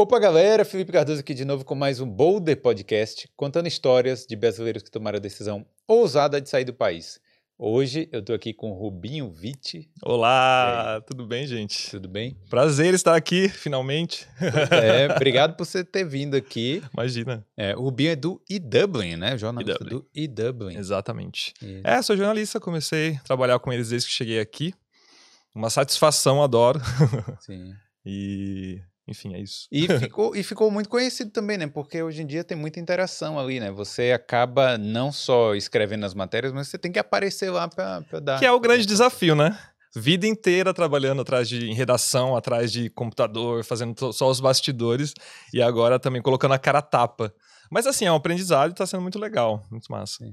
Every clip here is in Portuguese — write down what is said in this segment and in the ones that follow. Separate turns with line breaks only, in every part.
Opa, galera! Felipe Cardoso aqui de novo com mais um Boulder Podcast, contando histórias de brasileiros que tomaram a decisão ousada de sair do país. Hoje eu tô aqui com o Rubinho Vitti.
Olá, tudo bem, gente?
Tudo bem?
Prazer estar aqui, finalmente.
É, obrigado por você ter vindo aqui.
Imagina.
É, o Rubinho é do e-Dublin, né? Jornalista
E-Dublin.
do e-Dublin.
Exatamente. É, sou jornalista, comecei a trabalhar com eles desde que cheguei aqui. Uma satisfação, adoro.
Sim.
E, enfim, é isso.
E ficou, e ficou muito conhecido também, né? Porque hoje em dia tem muita interação ali, né? Você acaba não só escrevendo as matérias, mas você tem que aparecer lá pra, pra dar.
Que é o grande desafio, né? Vida inteira trabalhando atrás de em redação, atrás de computador, fazendo só os bastidores e agora também colocando a cara a tapa. Mas assim, é um aprendizado e tá sendo muito legal, muito massa.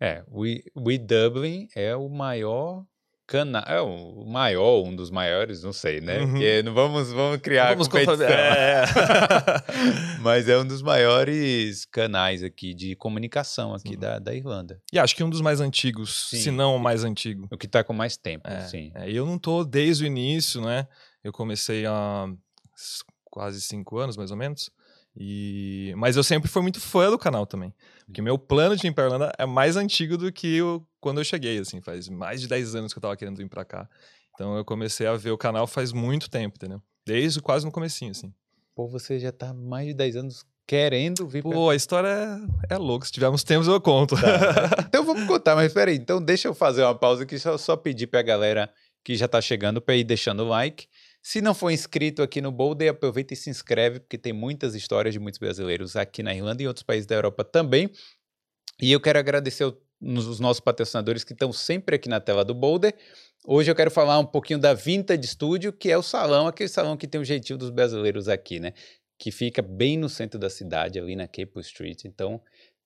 É, o o e-Dublin é o maior canal, é o maior, um dos maiores, não sei, né?
Uhum.
Porque não vamos, vamos criar
Vamos
competição.
é.
Mas é um dos maiores canais aqui de comunicação aqui
Sim.
da, da Irlanda.
E acho que um dos mais antigos,
Sim.
se não o mais antigo.
O que tá com mais tempo,
É,
sim.
é, eu não tô desde o início, né? Eu comecei há quase cinco anos, mais ou menos. E... Mas eu sempre fui muito fã do canal também. Porque meu plano de vir pra Irlanda é mais antigo do que eu, quando eu cheguei, assim. Faz mais de 10 anos que eu tava querendo vir pra cá. Então eu comecei a ver o canal faz muito tempo, entendeu? Desde quase no comecinho, assim.
Pô, você já tá mais de 10 anos querendo vir pra
Pô, a história é, é louca. Se tivermos tempos, eu conto.
Tá. Então vamos contar, mas peraí, então deixa eu fazer uma pausa aqui, só, só pedir pra galera que já tá chegando pra ir deixando o like. Se não for inscrito aqui no Boulder, aproveita e se inscreve, porque tem muitas histórias de muitos brasileiros aqui na Irlanda e em outros países da Europa também. E eu quero agradecer os nossos patrocinadores que estão sempre aqui na tela do Boulder. Hoje eu quero falar um pouquinho da Vintage Studio, que é o salão, aquele salão que tem o jeitinho dos brasileiros aqui, né? Que fica bem no centro da cidade, ali na Capel Street. Então,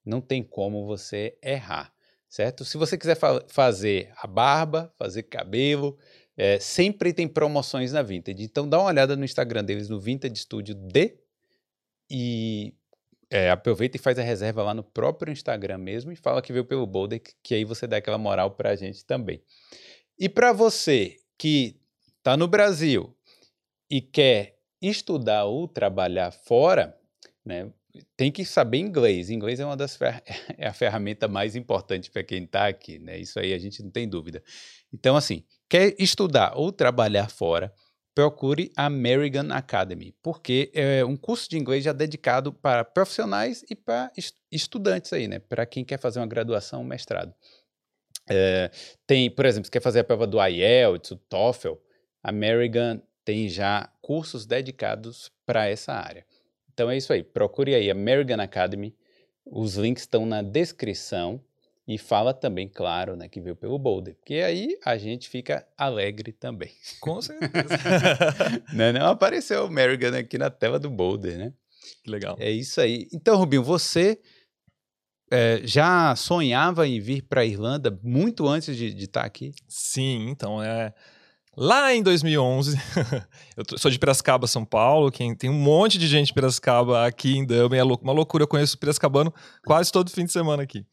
não tem como você errar, certo? Se você quiser fa- fazer a barba, fazer cabelo, é, sempre tem promoções na Vintage. Então dá uma olhada no Instagram deles, no Vintage Studio D, e é, aproveita e faz a reserva lá no próprio Instagram mesmo e fala que veio pelo Boulder, que, aí você dá aquela moral pra gente também. E para você que tá no Brasil e quer estudar ou trabalhar fora, né, tem que saber inglês. Inglês é uma das fer- é a ferramenta mais importante para quem está aqui, né? Isso aí a gente não tem dúvida. Então, assim, quer estudar ou trabalhar fora, procure a American Academy, porque é um curso de inglês já dedicado para profissionais e para es- estudantes aí, né? Para quem quer fazer uma graduação, um mestrado. É, tem, por exemplo, se quer fazer a prova do IELTS, o TOEFL, a American tem já cursos dedicados para essa área. Então é isso aí, procure aí American Academy, os links estão na descrição e fala também, claro, né, que veio pelo Boulder, porque aí a gente fica alegre também.
Com certeza.
né? Não apareceu o American aqui na tela do Boulder, né?
que legal.
É isso aí. Então, Rubinho, você eh, já sonhava em vir para a Irlanda muito antes de estar aqui?
Sim, então é. Lá em 2011, eu sou de Piracicaba, São Paulo. Quem tem um monte de gente de Piracicaba aqui em Dublin, é uma loucura. Eu conheço Piracicabano quase todo fim de semana aqui.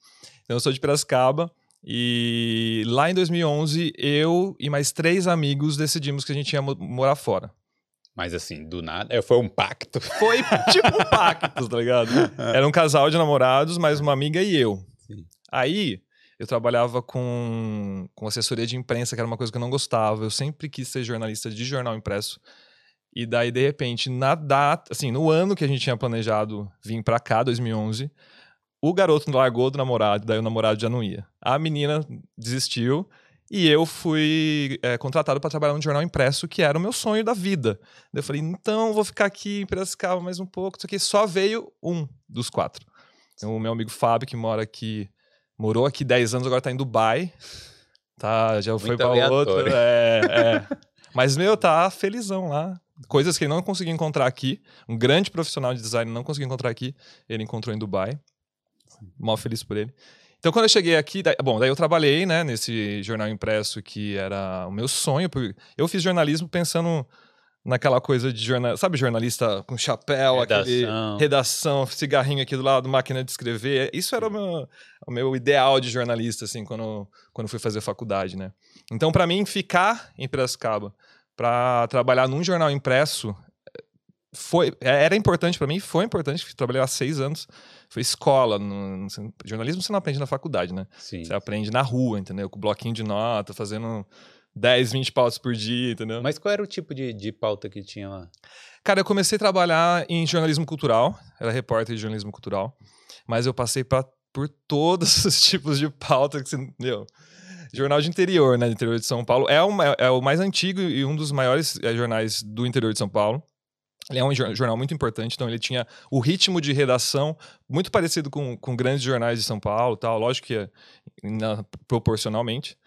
Então eu sou de Piracicaba e lá em 2011 eu e mais três amigos decidimos que a gente ia mo- morar fora.
Mas assim, do nada, eh, foi um pacto.
Foi tipo um pacto, tá ligado? Era um casal de namorados, mais uma amiga e eu.
Sim.
Aí eu trabalhava com, com assessoria de imprensa, que era uma coisa que eu não gostava. Eu sempre quis ser jornalista de jornal impresso. E daí, de repente, na data, assim, no ano que a gente tinha planejado vir pra cá, 2011, o garoto largou do namorado, daí o namorado já não ia. A menina desistiu e eu fui é, contratado para trabalhar no jornal impresso, que era o meu sonho da vida. Daí eu falei, então vou ficar aqui em Piracicaba mais um pouco. Isso aqui só veio um dos quatro. Então, o meu amigo Fábio, que mora aqui, morou aqui 10 anos, agora tá em Dubai. Tá, já foi para outro. É, é. Mas, meu, tá felizão lá. Coisas que ele não conseguiu encontrar aqui. Um grande profissional de design não conseguiu encontrar aqui. Ele encontrou em Dubai. Mal feliz por ele. Então, quando eu cheguei aqui, daí- bom, daí eu trabalhei, né, nesse jornal impresso que era o meu sonho. porque Eu fiz jornalismo pensando naquela coisa de jornal, sabe, jornalista com chapéu, aquele
Redação.
redação, cigarrinho aqui do lado, máquina de escrever. Isso era o meu, o meu ideal de jornalista, assim, quando, quando fui fazer faculdade, né? Então, para mim, ficar em Piracicaba para trabalhar num jornal impresso foi, é, era importante para mim, foi importante, trabalhei há seis anos, foi escola, no, no, jornalismo você não aprende na faculdade, né?
Sim.
Você aprende na rua, entendeu? Com bloquinho de nota, fazendo 10, 20 pautas por dia, entendeu?
Mas qual era o tipo de, de pauta que tinha lá?
Cara, eu comecei a trabalhar em jornalismo cultural, era repórter de jornalismo cultural, mas eu passei pra, por todos os tipos de pauta que você, meu, jornal de interior, né, do interior de São Paulo, é, uma, é o mais antigo e um dos maiores é, jornais do interior de São Paulo. Ele é um jornal muito importante, então ele tinha o ritmo de redação muito parecido com, com grandes jornais de São Paulo, tal. Lógico que é, na, proporcionalmente.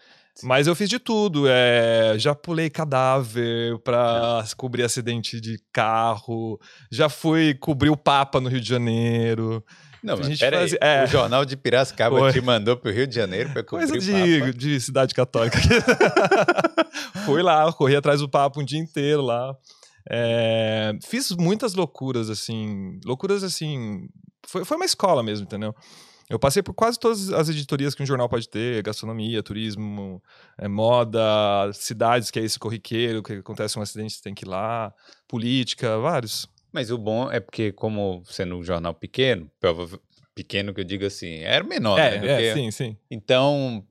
Mas eu fiz de tudo. É, já pulei cadáver para cobrir acidente de carro. Já fui cobrir o Papa no Rio de Janeiro.
Não, mas pera fazia, é. o Jornal de Piracicaba Foi. te mandou pro Rio de Janeiro para cobrir
Coisa de, de cidade católica. Fui lá, corri atrás do Papa um dia inteiro lá. É, fiz muitas loucuras, assim. Loucuras, assim. Foi, foi uma escola mesmo, entendeu? Eu passei por quase todas as editorias que um jornal pode ter: gastronomia, turismo, é, moda, cidades, que é esse corriqueiro, que acontece um acidente, você tem que ir lá, política, vários.
Mas o bom é porque, como sendo um jornal pequeno, pequeno que eu digo assim, era menor,
é,
né?
É, sim, sim.
Então,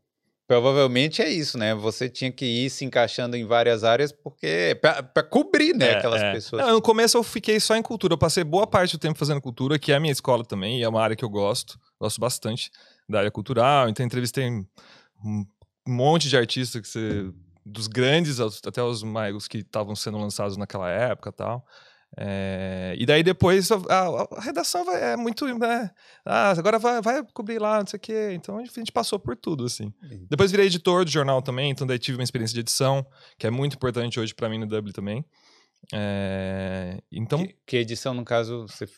Provavelmente é isso, né? Você tinha que ir se encaixando em várias áreas porque para cobrir, né, é, aquelas é. pessoas.
Não, no começo eu fiquei só em cultura. Eu passei boa parte do tempo fazendo cultura, que é a minha escola também, e é uma área que eu gosto, gosto bastante da área cultural. Então entrevistei um monte de artistas que você dos grandes até os mais que estavam sendo lançados naquela época, tal. É, e daí depois a, a, a, redação vai, é muito. Né? Ah, agora vai, vai cobrir lá, não sei o quê. Então a gente passou por tudo, assim. Uhum. Depois virei editor do jornal também, então daí tive uma experiência de edição, que é muito importante hoje para mim no Dublin também. É, então.
Que, que, edição, no caso, você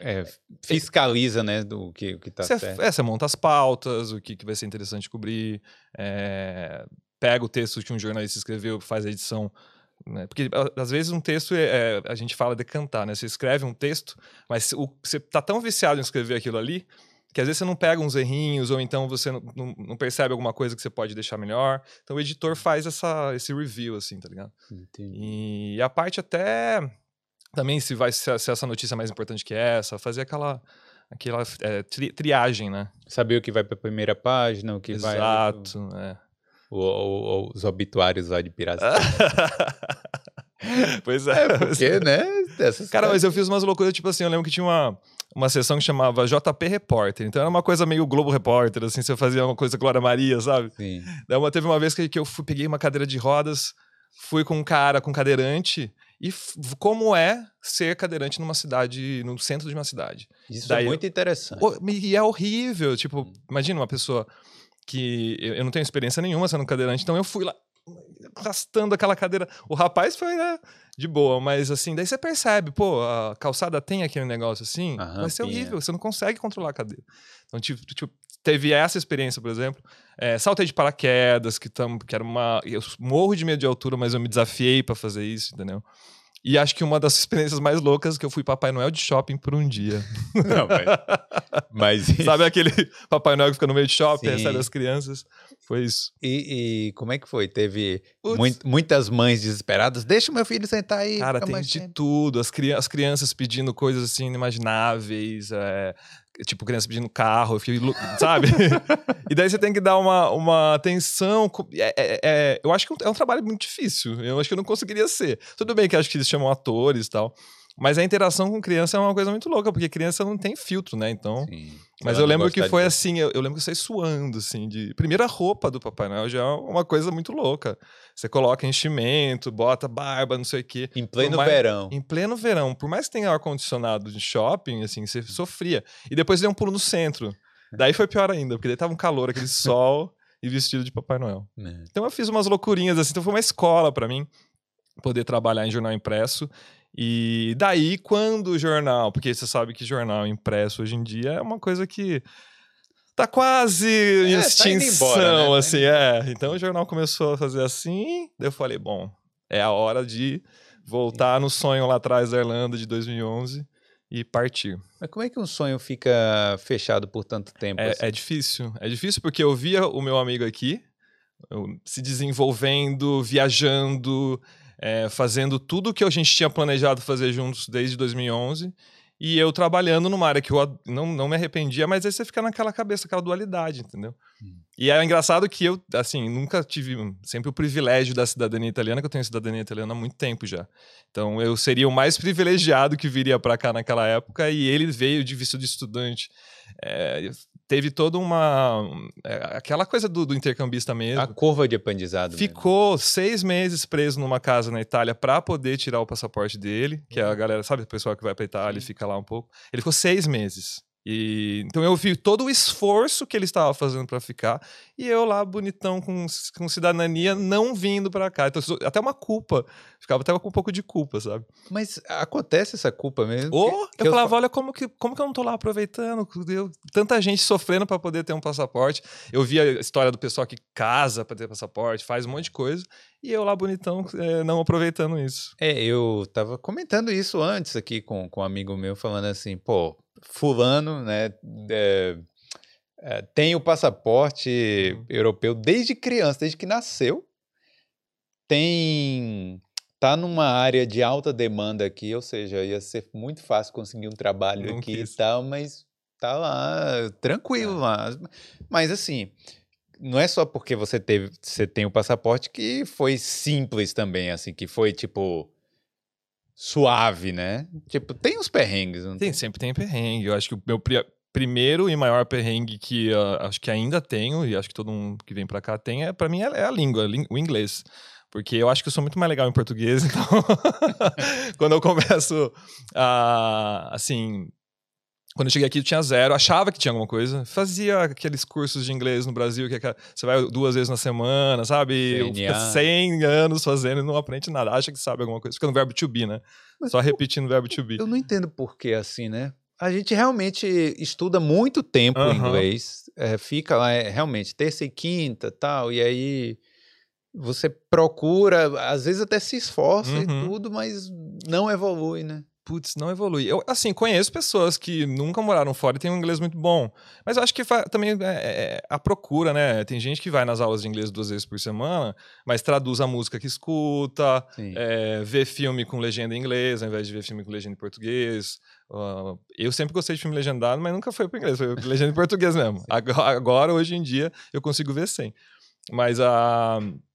é, fiscaliza, né, do que, o que tá
você,
certo.
É, você monta as pautas, o que, que vai ser interessante cobrir, é, pega o texto que um jornalista escreveu, faz a edição né? Porque às vezes um texto é, é, a gente fala de cantar, né? Você escreve um texto, mas o, você tá tão viciado em escrever aquilo ali que às vezes você não pega uns errinhos ou então você não, não, não percebe alguma coisa que você pode deixar melhor. Então o editor faz essa, esse review, assim, tá ligado? Entendi. E a parte até também se vai se, se essa notícia é mais importante que essa, fazer aquela aquela é, tri, triagem, né?
Saber o que vai para a primeira página, o que
Exato,
vai.
Exato, é
o, os obituários lá de Piracicaba.
pois é.
é porque, né?
Cara, mas eu fiz umas loucuras, tipo assim, eu lembro que tinha uma, uma sessão que chamava JP Repórter. Então era uma coisa meio Globo Repórter, assim, você fazia uma coisa Glória Maria, sabe?
Sim.
Daí uma, teve uma vez que, que eu fui, peguei uma cadeira de rodas, fui com um cara com cadeirante. E como é ser cadeirante numa cidade, no centro de uma cidade.
Isso Daí é muito interessante.
E é horrível. Tipo, hum. imagina uma pessoa que eu não tenho experiência nenhuma sendo cadeirante, então eu fui lá arrastando aquela cadeira. O rapaz foi né, de boa, mas assim, daí você percebe, pô, a calçada tem aquele negócio assim, Aham, vai ser horrível, você não consegue controlar a cadeira. Então, tipo, tipo teve essa experiência, por exemplo. É, saltei de paraquedas, que, tam, que era uma. Eu morro de medo de altura, mas eu me desafiei para fazer isso, entendeu? E acho que uma das experiências mais loucas que eu fui Papai Noel de shopping por um dia. Não,
mas.
mas Sabe aquele Papai Noel que fica no meio de shopping, Sim. recebe as crianças? Foi isso.
E, e como é que foi? Teve muito, muitas mães desesperadas. Deixa o meu filho sentar aí.
Cara, tem de tudo. As, cri as crianças pedindo coisas assim inimagináveis. É, tipo, criança pedindo carro, eu fiquei, sabe? e daí você tem que dar uma, uma atenção. É, é, é, eu acho que é, é um trabalho muito difícil. Eu acho que eu não conseguiria ser. Tudo bem que acho que eles chamam atores e tal. Mas a interação com criança é uma coisa muito louca, porque criança não tem filtro, né? Então. Sim. Mas eu lembro que foi de... assim, eu, eu, lembro que eu saí suando, assim, de. Primeira roupa do Papai Noel já é uma coisa muito louca. Você coloca enchimento, bota barba, não sei o quê.
Em pleno
mais...
verão.
Em pleno verão. Por mais que tenha ar-condicionado de shopping, assim, você sofria. E depois deu um pulo no centro. Daí foi pior ainda, porque daí tava um calor, aquele sol e vestido de Papai Noel. É. Então eu fiz umas loucurinhas, assim, então foi uma escola para mim poder trabalhar em jornal impresso. E daí, quando o jornal, porque você sabe que jornal impresso hoje em dia é uma coisa que tá quase em é, extinção, tá embora, né? assim, é. Então o jornal começou a fazer assim, daí eu falei, bom, é a hora de voltar no sonho lá atrás da Irlanda de 2011 e partir.
Mas como é que um sonho fica fechado por tanto tempo?
É, assim? é difícil, é difícil porque eu via o meu amigo aqui se desenvolvendo, viajando, é, fazendo tudo que a gente tinha planejado fazer juntos desde 2011 e eu trabalhando numa área que eu não, não me arrependia, mas aí você fica naquela cabeça, aquela dualidade, entendeu? Hum. E é engraçado que eu, assim, nunca tive sempre o privilégio da cidadania italiana, que eu tenho cidadania italiana há muito tempo já. Então eu seria o mais privilegiado que viria para cá naquela época e ele veio de visto de estudante. É, teve toda uma. É, aquela coisa do, do, intercambista mesmo.
A curva de aprendizado.
Ficou mesmo. seis meses preso numa casa na Itália para poder tirar o passaporte dele, que é a galera, sabe, o pessoal que vai para Itália e fica lá um pouco. Ele ficou seis meses. E, então eu vi todo o esforço que ele estava fazendo para ficar e eu lá bonitão com, com cidadania não vindo para cá. Então até uma culpa, ficava até com um pouco de culpa, sabe?
Mas acontece essa culpa mesmo?
Oh, que, que eu, falava, eu... olha como que como que eu não tô lá aproveitando? Eu, tanta gente sofrendo para poder ter um passaporte. Eu vi a história do pessoal que casa para ter passaporte, faz um monte de coisa e eu lá bonitão é, não aproveitando isso.
É, eu tava comentando isso antes aqui com, com um amigo meu falando assim, pô, fulano, né, é, é, tem o passaporte uhum. europeu desde criança, desde que nasceu, tem tá numa área de alta demanda aqui, ou seja, ia ser muito fácil conseguir um trabalho Não aqui quis. e tal, mas tá lá tranquilo é. lá. Mas assim, não é só porque você teve, você tem o passaporte que foi simples também, assim, que foi tipo suave, né? Tipo, tem os perrengues. Não
tem, tem, sempre tem perrengue. Eu acho que o meu pri primeiro e maior perrengue que uh, acho que ainda tenho, e acho que todo mundo que vem para cá tem, é, para mim é, é a língua, o inglês. Porque eu acho que eu sou muito mais legal em português, então quando eu começo a, assim, quando eu cheguei aqui, eu tinha zero, achava que tinha alguma coisa. Fazia aqueles cursos de inglês no Brasil, que é, você vai duas vezes na semana, sabe? Fica 100 anos fazendo e não aprende nada. Acha que sabe alguma coisa. Fica no verbo to be, né? Mas, Só repetindo o verbo to be.
Eu não entendo por que assim, né? A gente realmente estuda muito tempo uhum. inglês, é, fica lá é, realmente terça e quinta tal, e aí você procura, às vezes até se esforça uhum. e tudo, mas não evolui, né?
Putz, não evolui. Eu, assim, conheço pessoas que nunca moraram fora e têm um inglês muito bom. Mas eu acho que também é, é, a procura, né? Tem gente que vai nas aulas de inglês duas vezes por semana, mas traduz a música que escuta, é, vê filme com legenda em inglês, ao invés de ver filme com legenda em português. Uh, eu sempre gostei de filme legendado, mas nunca foi para inglês, foi legenda em português mesmo. Agora, agora, hoje em dia, eu consigo ver sem. Mas a. Uh,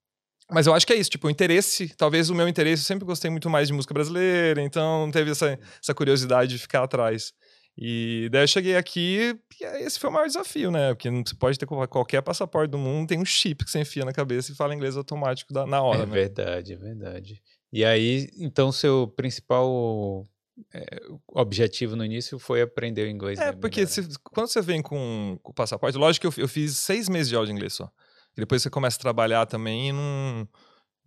mas eu acho que é isso, tipo, o interesse, talvez o meu interesse, eu sempre gostei muito mais de música brasileira, então teve essa, essa curiosidade de ficar atrás. E daí eu cheguei aqui e esse foi o maior desafio, né? Porque você pode ter qualquer passaporte do mundo, tem um chip que você enfia na cabeça e fala inglês automático na hora. É
né? verdade, é verdade. E aí, então, seu principal é, objetivo no início foi aprender o inglês.
É, né? porque se, quando você vem com, com o passaporte, lógico que eu, eu fiz seis meses de aula de inglês só. E depois você começa a trabalhar também e não.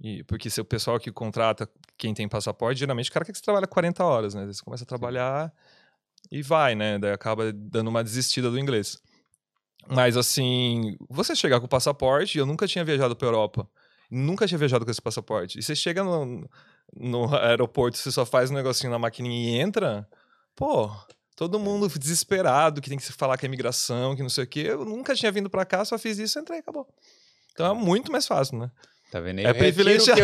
E, porque se o pessoal que contrata quem tem passaporte, geralmente o cara quer que você trabalhe 40 horas, né? Você começa a trabalhar e vai, né? Daí acaba dando uma desistida do inglês. Mas assim, você chegar com o passaporte, eu nunca tinha viajado para Europa. Nunca tinha viajado com esse passaporte. E você chega no, no aeroporto, você só faz um negocinho na maquininha e entra, pô, todo mundo desesperado, que tem que se falar que é imigração, que não sei o quê. Eu nunca tinha vindo para cá, só fiz isso, entrei, acabou. Então é muito mais fácil, né?
Tá vendo aí? É privilegiado.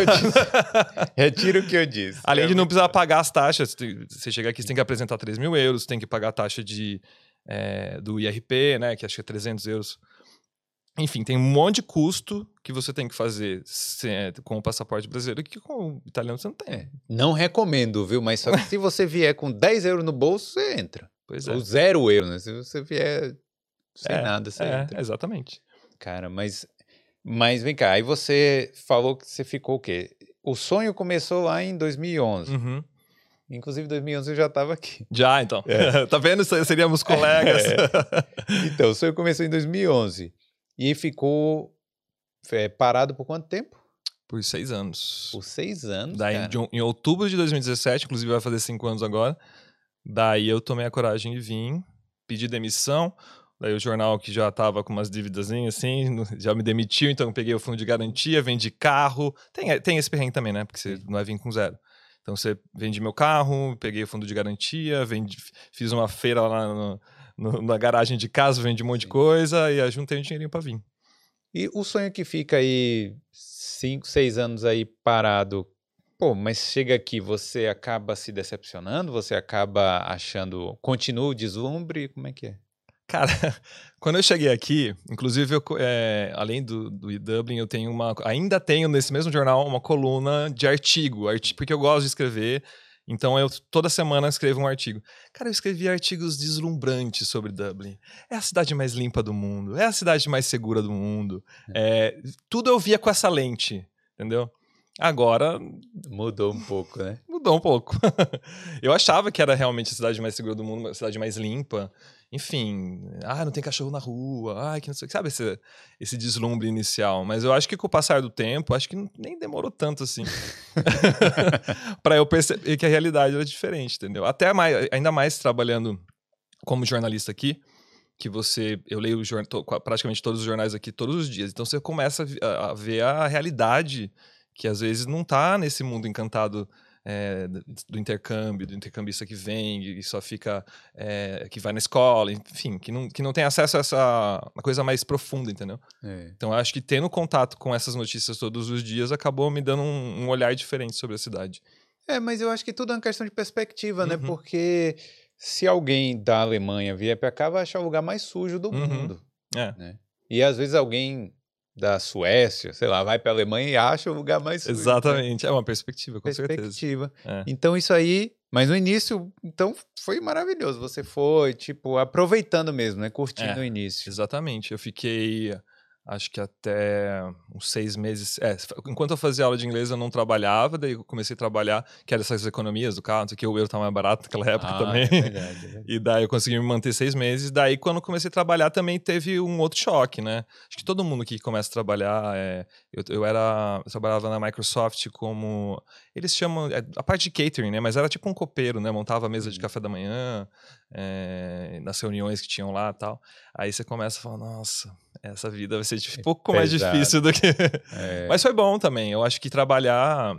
Retiro o que eu disse.
Além é de não precisar pagar as taxas. Você chega aqui, você tem que apresentar 3 mil euros, tem que pagar a taxa de, é, do IRP, né? Que acho que é 300 euros. Enfim, tem um monte de custo que você tem que fazer é, com o passaporte brasileiro que com o italiano você não tem.
Não recomendo, viu? Mas só que se você vier com 10 euros no bolso, você entra.
Pois é.
Ou zero euros, né? Se você vier sem é, nada, você é, entra.
Exatamente.
Cara, mas mas vem cá, aí você falou que você ficou o quê? O sonho começou lá em 2011. Uhum. Inclusive, em 2011 eu já estava aqui.
Já, então. É. tá vendo? Seríamos colegas. É.
Então, o sonho começou em 2011. E ficou é, parado por quanto tempo?
Por seis anos.
Por seis anos,
Daí, em outubro de 2017, inclusive vai fazer cinco anos agora, daí eu tomei a coragem de vir, pedir demissão. Daí o jornal que já tava com umas dívidas assim, já me demitiu, então eu peguei o fundo de garantia, vendi carro. Tem, tem esse perrengue também, né? Porque você não é vir com zero. Então você vendi meu carro, peguei o fundo de garantia, vendi, fiz uma feira lá no, no, na garagem de casa, vendi um monte de coisa e juntei um dinheirinho para vir.
E o sonho que fica aí cinco, seis anos aí parado, pô, mas chega aqui, você acaba se decepcionando, você acaba achando, continua o deslumbre, como é que é?
Cara, quando eu cheguei aqui, inclusive, eu, é, além do, do Dublin, eu tenho uma. Ainda tenho nesse mesmo jornal uma coluna de artigo, artigo porque eu gosto de escrever. Então eu toda semana escrevo um artigo. Cara, eu escrevi artigos deslumbrantes sobre Dublin. É a cidade mais limpa do mundo, é a cidade mais segura do mundo. É, tudo eu via com essa lente, entendeu? Agora.
Mudou um pouco, né?
Mudou um pouco. eu achava que era realmente a cidade mais segura do mundo, a cidade mais limpa. Enfim, ah, não tem cachorro na rua, ah, que não sei, sabe esse, esse deslumbre inicial. Mas eu acho que com o passar do tempo, acho que nem demorou tanto assim. para eu perceber que a realidade era diferente, entendeu? Até mais, ainda mais trabalhando como jornalista aqui, que você. Eu leio praticamente todos os jornais aqui todos os dias. Então você começa a, a ver a realidade que às vezes não está nesse mundo encantado é, do intercâmbio, do intercambista que vem e só fica, é, que vai na escola, enfim, que não, que não tem acesso a essa coisa mais profunda, entendeu? É. Então eu acho que tendo contato com essas notícias todos os dias acabou me dando um, um, olhar diferente sobre a cidade.
É, mas eu acho que tudo é uma questão de perspectiva, né? uhum. né? Porque se alguém da Alemanha vier para cá, vai achar o lugar mais sujo do uhum. mundo. É. Né? E às vezes alguém da Suécia, sei lá, vai para a Alemanha e acha o lugar mais.
Né? Exatamente, né? é uma perspectiva, com
perspectiva.
certeza.
É. Então isso aí, mas no início, então foi maravilhoso. Você foi, tipo, aproveitando mesmo, né? Curtindo é, o início.
Exatamente. Eu fiquei acho que até uns seis meses. É, enquanto eu fazia aula de inglês, eu não trabalhava, daí eu comecei a trabalhar, que era essas economias do carro, que o euro estava mais barato naquela época ah, também. É verdade, é verdade. E daí eu consegui me manter seis meses. Daí, quando eu comecei a trabalhar, também teve um outro choque, né? Acho que todo mundo que começa a trabalhar. É, eu, eu era. Eu trabalhava na Microsoft como. Eles chamam. É, a parte de catering, né? Mas era tipo um copeiro, né? Montava a mesa de uhum. café da manhã, é, nas reuniões que tinham lá e tal. Aí você começa a falar, nossa essa vida vai ser um pouco mais difícil do que. É. Mas foi bom também. Eu acho que trabalhar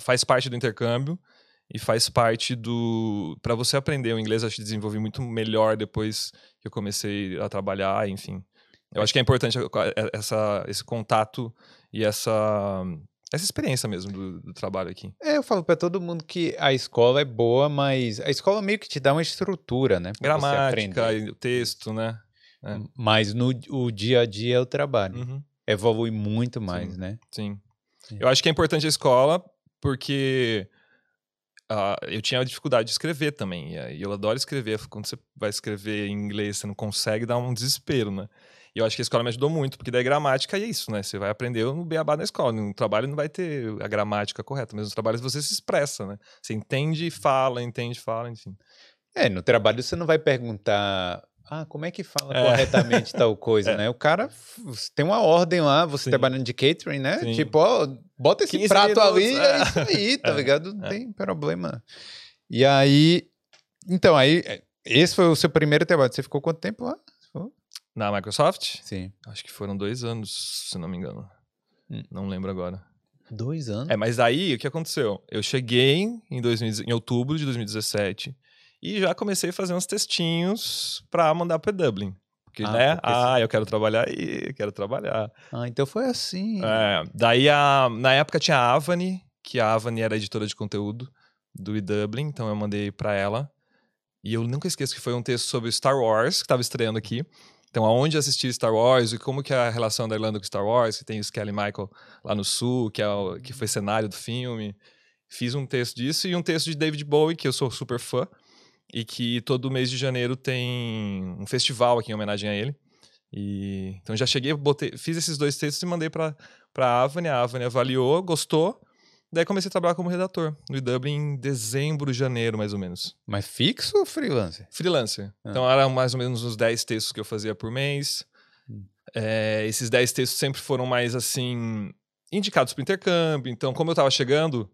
faz parte do intercâmbio e faz parte do. Para você aprender o inglês, acho que desenvolvi muito melhor depois que eu comecei a trabalhar, enfim. Eu acho que é importante essa, esse contato e essa, essa experiência mesmo do, do trabalho aqui.
É, eu falo para todo mundo que a escola é boa, mas a escola meio que te dá uma estrutura, né?
Gramática, texto, né?
É. Mas no o dia a dia é o trabalho. Uhum. Evolui muito mais,
Sim.
né?
Sim. Eu acho que é importante a escola porque uh, eu tinha dificuldade de escrever também. E eu adoro escrever. Quando você vai escrever em inglês, você não consegue, dá um desespero, né? E eu acho que a escola me ajudou muito, porque daí gramática é isso, né? Você vai aprender no beabá na escola. No trabalho não vai ter a gramática correta, mas no trabalho você se expressa, né? Você entende e fala, entende e fala, enfim.
É, no trabalho você não vai perguntar ah, como é que fala é. corretamente tal coisa, é. né? O cara tem uma ordem lá, você Sim. trabalhando de catering, né? Sim. Tipo, ó, bota esse prato minutos, ali, é. é isso aí, tá é. ligado? Não é. tem problema. E aí, então, aí, é, esse foi o seu primeiro trabalho. Você ficou quanto tempo lá?
Na Microsoft?
Sim.
Acho que foram dois anos, se não me engano. Hum. Não lembro agora.
Dois anos?
É, mas aí, o que aconteceu? Eu cheguei em, 2000, em outubro de 2017 e já comecei a fazer uns textinhos para mandar para Dublin. Porque, ah, né? Porque ah, eu quero trabalhar aí, quero trabalhar.
Ah, então foi assim.
É, daí, a, na época tinha a Avani, que a Avani era editora de conteúdo do Dublin, então eu mandei para ela. E eu nunca esqueço que foi um texto sobre Star Wars, que estava estreando aqui. Então, aonde assistir Star Wars e como que é a relação da Irlanda com Star Wars, que tem o Skelly Michael lá no sul, que, é o, que foi cenário do filme. Fiz um texto disso e um texto de David Bowie, que eu sou super fã e que todo mês de janeiro tem um festival aqui em homenagem a ele. E então já cheguei, botei, fiz esses dois textos e mandei para para Avani, a Avani avaliou, gostou. Daí comecei a trabalhar como redator no Dublin em dezembro, janeiro, mais ou menos.
Mas fixo ou freelancer?
Freelancer. Ah. Então eram mais ou menos uns 10 textos que eu fazia por mês. Hum. É, esses 10 textos sempre foram mais assim indicados para intercâmbio. Então, como eu estava chegando,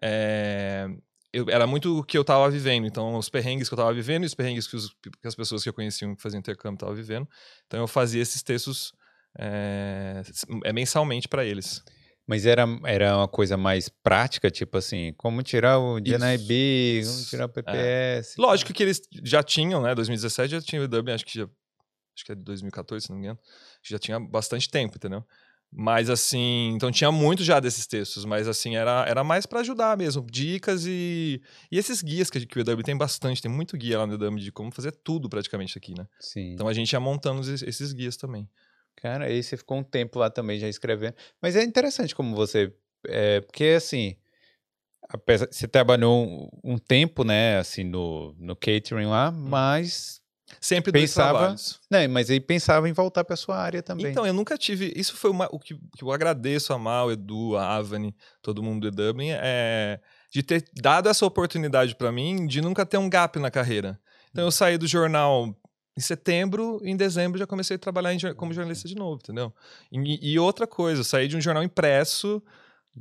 é, eu, era muito o que eu estava vivendo. Então, os perrengues que eu estava vivendo e os perrengues que, os, que, as pessoas que eu conheciam que faziam intercâmbio estavam vivendo. Então, eu fazia esses textos é, é mensalmente para eles.
Mas era, era uma coisa mais prática, tipo assim, como tirar o DNIB, como tirar o PPS.
É. Lógico que eles já tinham, né? 2017 já tinha o Dublin, acho que já, acho que é de 2014, se não me engano. Já tinha bastante tempo, entendeu? Mas assim, então tinha muito já desses textos, mas assim, era, era mais para ajudar mesmo, dicas e, e esses guias que, que o EW tem bastante, tem muito guia lá no EW de como fazer tudo praticamente aqui, né?
Sim.
Então a gente ia montando esses, esses guias também.
Cara, aí você ficou um tempo lá também já escrevendo. Mas é interessante como você. É, porque assim. Apesar, você trabalhou um, um tempo, né, assim, no, no catering lá,
Hum.
mas.
Sempre dois
Pensava-
trabalhos.
Né, mas aí pensava em voltar para sua área também.
Então, eu nunca tive. Isso foi uma- o que, que eu agradeço a Mal, Edu, a Avani, todo mundo do Dublin, é de ter dado essa oportunidade para mim de nunca ter um gap na carreira. Então, eu saí do jornal em setembro, em dezembro já comecei a trabalhar em como jornalista de novo, entendeu? E, e outra coisa, saí de um jornal impresso,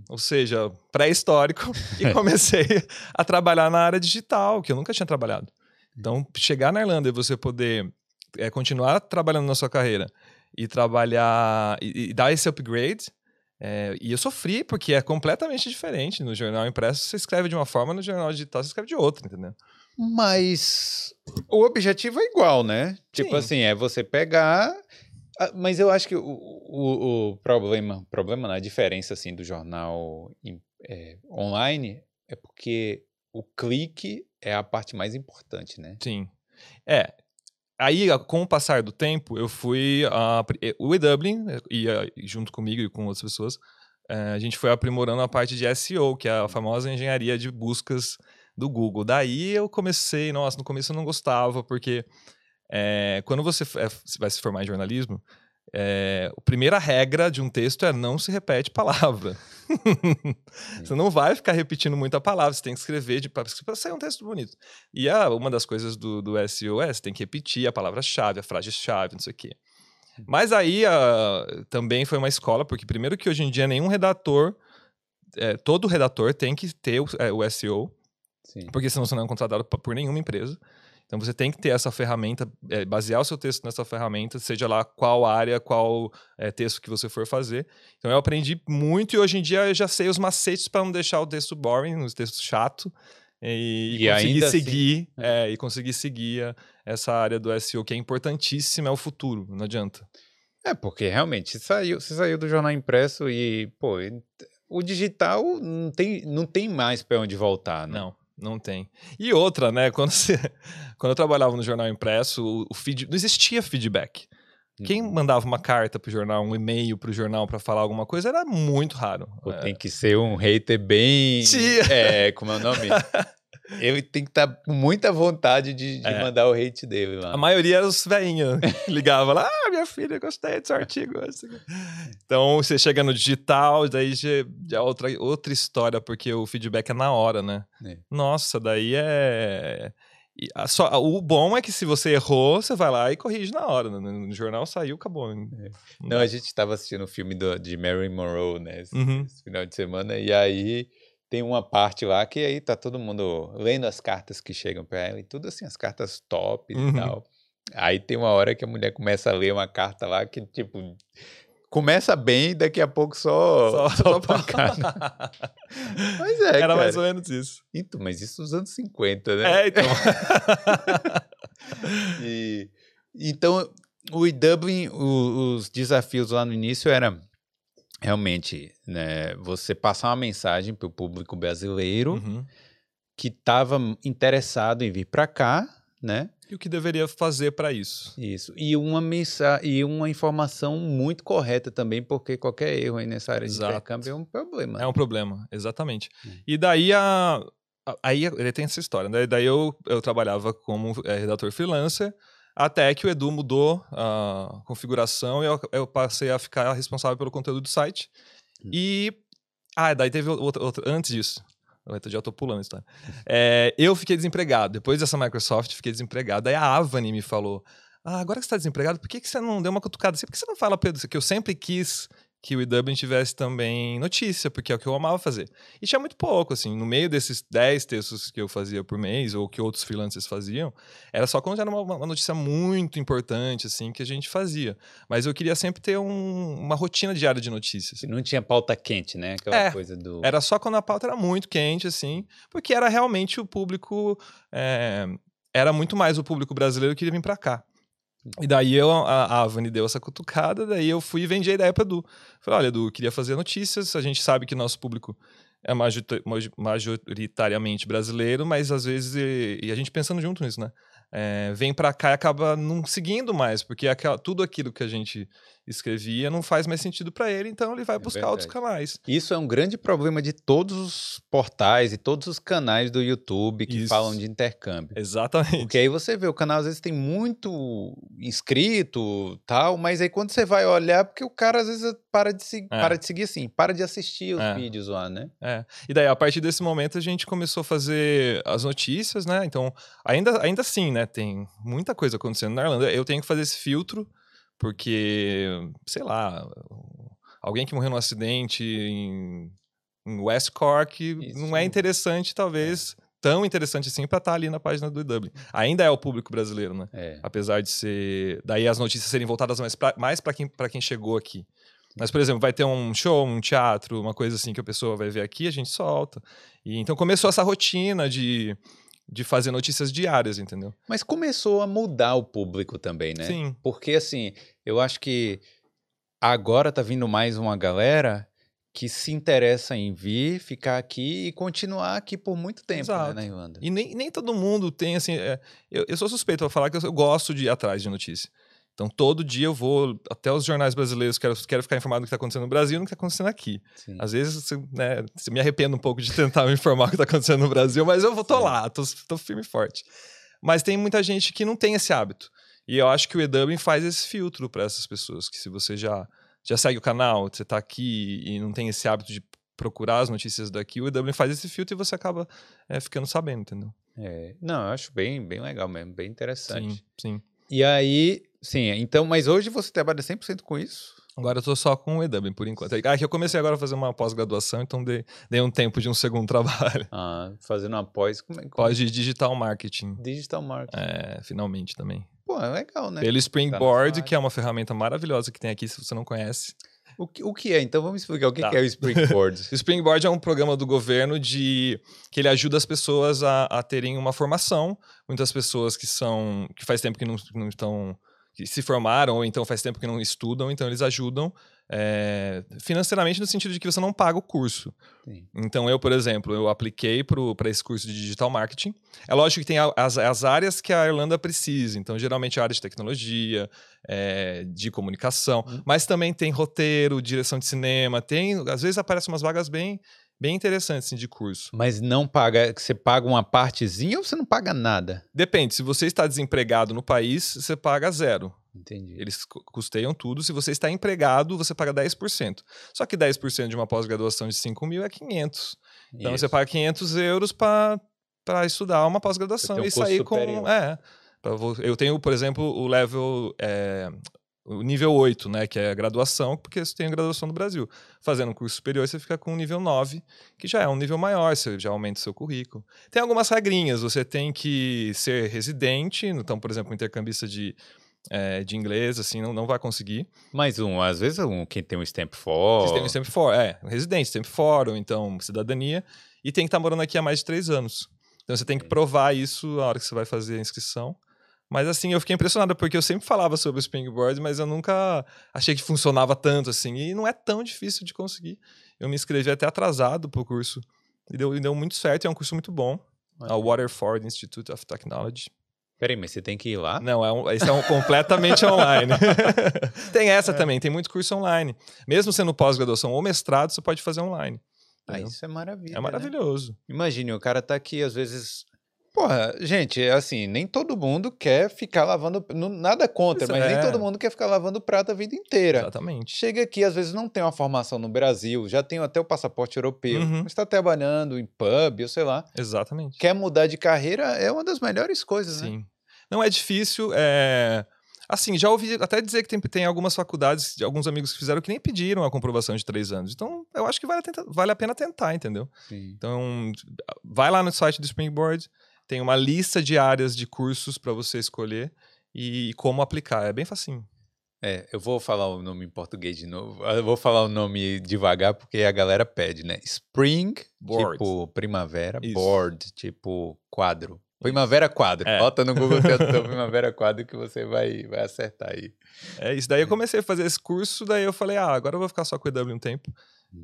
ou seja, pré-histórico, e comecei a trabalhar na área digital, que eu nunca tinha trabalhado. Então, chegar na Irlanda e você poder é, continuar trabalhando na sua carreira e trabalhar e, e dar esse upgrade. é, e eu sofri, porque é completamente diferente. No jornal impresso você escreve de uma forma, no jornal digital você escreve de outra, entendeu?
Mas o objetivo é igual, né? Tipo
Sim.
assim, é você pegar. ah, Mas eu acho que o, o, o problema, problema na diferença assim do jornal é, online é porque o clique é a parte mais importante, né?
Sim. É. Aí, com o passar do tempo, eu fui. a eh, o E-Dublin, eh, ia junto comigo e com outras pessoas, eh, a gente foi aprimorando a parte de SEO, que é a famosa engenharia de buscas do Google. Daí eu comecei, nossa, no começo eu não gostava, porque eh, quando você eh, vai se formar em jornalismo, eh, a primeira regra de um texto é não se repete palavra. você não vai ficar repetindo muita palavra, você tem que escrever de para sair um texto bonito. E a, uma das coisas do, do SEO é você tem que repetir a palavra-chave, a frase-chave, não sei o quê. Mas aí ah, também foi uma escola, porque primeiro que hoje em dia nenhum redator, eh, todo redator tem que ter o, eh, o SEO,
Sim.
porque senão você não é contratado por nenhuma empresa. Então você tem que ter essa ferramenta, eh, basear o seu texto nessa ferramenta, seja lá qual área, qual eh, texto que você for fazer. Então eu aprendi muito e hoje em dia eu já sei os macetes para não deixar o texto boring, os textos chato e,
E
conseguir
ainda assim-
seguir, eh, e conseguir seguir essa área do SEO que é importantíssima, é o futuro, não adianta.
É, porque realmente você saiu, você saiu do jornal impresso e, pô, e- o digital não tem, não tem mais para onde voltar, né?
Não, não tem. E outra, né? Quando, você, quando eu trabalhava no jornal impresso, o, feed, não existia feedback. Quem
Uhum.
mandava uma carta pro jornal, um e-mail pro jornal para falar alguma coisa era muito raro.
Pô,
É,
tem que ser um hater bem.
Sim.
É, como é o nome? Ele tem que estar com muita vontade de, de
É.
mandar o hate dele lá.
A maioria era os velhinhos. Ligava lá, ah, minha filha, gostei seu artigo. Então, você chega no digital, daí é outra, outra história, porque o feedback é na hora, né?
É.
Nossa, daí é... a só- o bom é que se você errou, você vai lá e corrige na hora. né? No, no jornal saiu, acabou.
Não, a gente estava assistindo o filme do- de Mary Monroe, né? Esse,
Uhum.
esse final de semana, e aí tem uma parte lá que aí tá todo mundo lendo as cartas que chegam para ela e tudo assim, as cartas top
Uhum.
e tal. Aí tem uma hora que a mulher começa a ler uma carta lá que, tipo, começa bem e daqui a pouco só, só,
só
pancada. Mas é,
Era mais
cara.
ou menos isso.
Então, mas isso nos anos 50, né?
É, então.
E, então, o Dublin, o- os desafios lá no início era realmente né, você passar uma mensagem para o público brasileiro
Uhum.
que estava interessado em vir para cá, né?
E o que deveria fazer para isso?
Isso. E uma mensa e uma informação muito correta também, porque qualquer erro aí nessa área de
Exato.
intercâmbio é um problema.
É um problema, exatamente.
Hum.
E daí a. Aí ele tem essa história. né? Daí eu, eu trabalhava como eh, redator freelancer, até que o Edu mudou a configuração e eu, eu passei a ficar responsável pelo conteúdo do site.
Hum.
E. Ah, daí teve outro, outro antes disso. Eu já tô pulando a história. É, eu fiquei desempregado. Depois dessa Microsoft, fiquei desempregado. Daí a Avani me falou: Ah, agora que você tá desempregado, por que, que você não deu uma cutucada assim? Por que você não fala, Pedro, que eu sempre quis que o E-Dublin tivesse também notícia, porque é o que eu amava fazer. E tinha muito pouco, assim, no meio desses 10 textos que eu fazia por mês, ou que outros freelancers faziam, era só quando era uma, uma notícia muito importante, assim, que a gente fazia. Mas eu queria sempre ter um- uma rotina diária de notícias.
Não tinha pauta quente, né? Aquela
É,
coisa do.
Era só quando a pauta era muito quente, assim, porque era realmente o público. é, era muito mais o público brasileiro que ia vir pra cá. E daí eu, a, Avani deu essa cutucada, daí eu fui e vendi a ideia para Edu. Falei, olha, Edu, queria fazer notícias, a gente sabe que nosso público é majoritariamente brasileiro, mas às vezes, e, e a gente pensando junto nisso, né? É, vem para cá e acaba não seguindo mais, porque aquela, tudo aquilo que a gente escrevia não faz mais sentido para ele, então ele vai é buscar verdade. outros canais.
Isso é um grande problema de todos os portais e todos os canais do YouTube que Isso. falam de intercâmbio.
Exatamente.
Porque aí você vê, o canal às vezes tem muito inscrito, tal, mas aí quando você vai olhar, porque o cara às vezes para de, se, é. para de seguir assim, para de assistir os é. vídeos lá, né?
É. E daí, a partir desse momento, a gente começou a fazer as notícias, né? Então, ainda, ainda assim, né? Tem muita coisa acontecendo na Irlanda. Eu tenho que fazer esse filtro porque, sei lá, alguém que morreu num acidente em, em West Cork Isso. não é interessante, talvez, é. tão interessante assim para estar tá ali na página do Dublin. Ainda é o público brasileiro, né? É. Apesar de ser. Daí as notícias serem voltadas mais para mais quem, quem chegou aqui. Mas, por exemplo, vai ter um show, um teatro, uma coisa assim que a pessoa vai ver aqui, a gente solta. E, então começou essa rotina de de fazer notícias diárias, entendeu?
Mas começou a mudar o público também, né?
Sim.
Porque, assim, eu acho que agora tá vindo mais uma galera que se interessa em vir, ficar aqui e continuar aqui por muito tempo, né, na Irlanda.
E nem, nem todo mundo tem, assim... É, eu, eu sou suspeito para falar que eu, eu gosto de ir atrás de notícia. Então, todo dia eu vou até os jornais brasileiros, quero, quero ficar informado do que está acontecendo no Brasil e do que está acontecendo aqui. Sim. Às vezes, né, me arrependo um pouco de tentar me informar do que está acontecendo no Brasil, mas eu vou, tô Sim. lá, tô, tô firme e forte. Mas tem muita gente que não tem esse hábito. E eu acho que o EW faz esse filtro para essas pessoas, que se você já, já segue o canal, você está aqui e não tem esse hábito de procurar as notícias daqui, o EW faz esse filtro e você acaba é, ficando sabendo, entendeu?
É, não, eu acho bem, bem legal mesmo, bem interessante.
Sim, sim.
E aí, sim, então, mas hoje você trabalha 100% com isso?
Agora eu tô só com o EW por enquanto. Ah, que eu comecei agora a fazer uma pós-graduação, então dei, dei um tempo de um segundo trabalho.
Ah, fazendo uma pós. Como é, como...
Pós de digital marketing.
Digital marketing.
É, finalmente também.
Pô, é legal, né?
Pelo Springboard, tá que é uma ferramenta maravilhosa que tem aqui, se você não conhece.
O que, o que é? Então vamos explicar o que, tá. que é o Springboard.
o Springboard é um programa do governo de que ele ajuda as pessoas a, a terem uma formação. Muitas pessoas que são que faz tempo que não, não estão que se formaram ou então faz tempo que não estudam, então eles ajudam é, financeiramente no sentido de que você não paga o curso. Sim. Então eu, por exemplo, eu apliquei para esse curso de digital marketing. É lógico que tem as, as áreas que a Irlanda precisa. Então geralmente a área de tecnologia, é, de comunicação, uhum. mas também tem roteiro, direção de cinema, tem às vezes aparecem umas vagas bem bem interessantes assim, de curso.
Mas não paga, você paga uma partezinha ou você não paga nada?
Depende, se você está desempregado no país, você paga zero.
Entendi.
Eles custeiam tudo. Se você está empregado, você paga 10%. Só que 10% de uma pós-graduação de 5 mil é 500. Então Isso. você paga 500 euros para estudar uma pós-graduação um e sair superior. com. É. Eu tenho, por exemplo, o level. É, o nível 8, né, que é a graduação, porque você tem a graduação no Brasil. Fazendo um curso superior, você fica com o nível 9, que já é um nível maior, você já aumenta o seu currículo. Tem algumas regrinhas, você tem que ser residente, então, por exemplo, intercambista de é, de inglês, assim, não, não vai conseguir.
Mais um, às vezes um, quem tem um Stamp for.
Quem tem um Stamp for, é, residente, Stamp for, ou então cidadania, e tem que estar tá morando aqui há mais de três anos. Então você tem que provar isso na hora que você vai fazer a inscrição. Mas assim, eu fiquei impressionado, porque eu sempre falava sobre o Springboard, mas eu nunca achei que funcionava tanto assim. E não é tão difícil de conseguir. Eu me inscrevi até atrasado pro curso. E deu, e deu muito certo, é um curso muito bom. A Waterford Institute of Technology.
Peraí, mas você tem que ir lá?
Não, é um, esse é um completamente online. tem essa é. também, tem muito curso online. Mesmo sendo pós-graduação ou mestrado, você pode fazer online.
Ah, isso é maravilha. É
né? maravilhoso.
Né? Imagine, o cara tá aqui, às vezes, Porra, gente, é assim, nem todo mundo quer ficar lavando. Nada contra, mas é. nem todo mundo quer ficar lavando prato a vida inteira.
Exatamente.
Chega aqui, às vezes não tem uma formação no Brasil, já tem até o passaporte europeu, uhum. está trabalhando em pub, ou sei lá.
Exatamente.
Quer mudar de carreira, é uma das melhores coisas,
Sim.
né?
Não é difícil. É... Assim, já ouvi até dizer que tem, tem algumas faculdades, de alguns amigos que fizeram, que nem pediram a comprovação de três anos. Então, eu acho que vale a, tenta, vale a pena tentar, entendeu?
Sim.
Então, vai lá no site do Springboard tem uma lista de áreas de cursos para você escolher e como aplicar. É bem facinho.
É, eu vou falar o nome em português de novo. Eu vou falar o nome devagar porque a galera pede, né? Spring, board. tipo primavera, Isso. board, tipo quadro. Primavera Quadro.
É.
Bota no Google Tradutor Primavera Quadro que você vai, vai acertar aí.
É isso. Daí eu comecei a fazer esse curso, daí eu falei, ah, agora eu vou ficar só com o EW um tempo.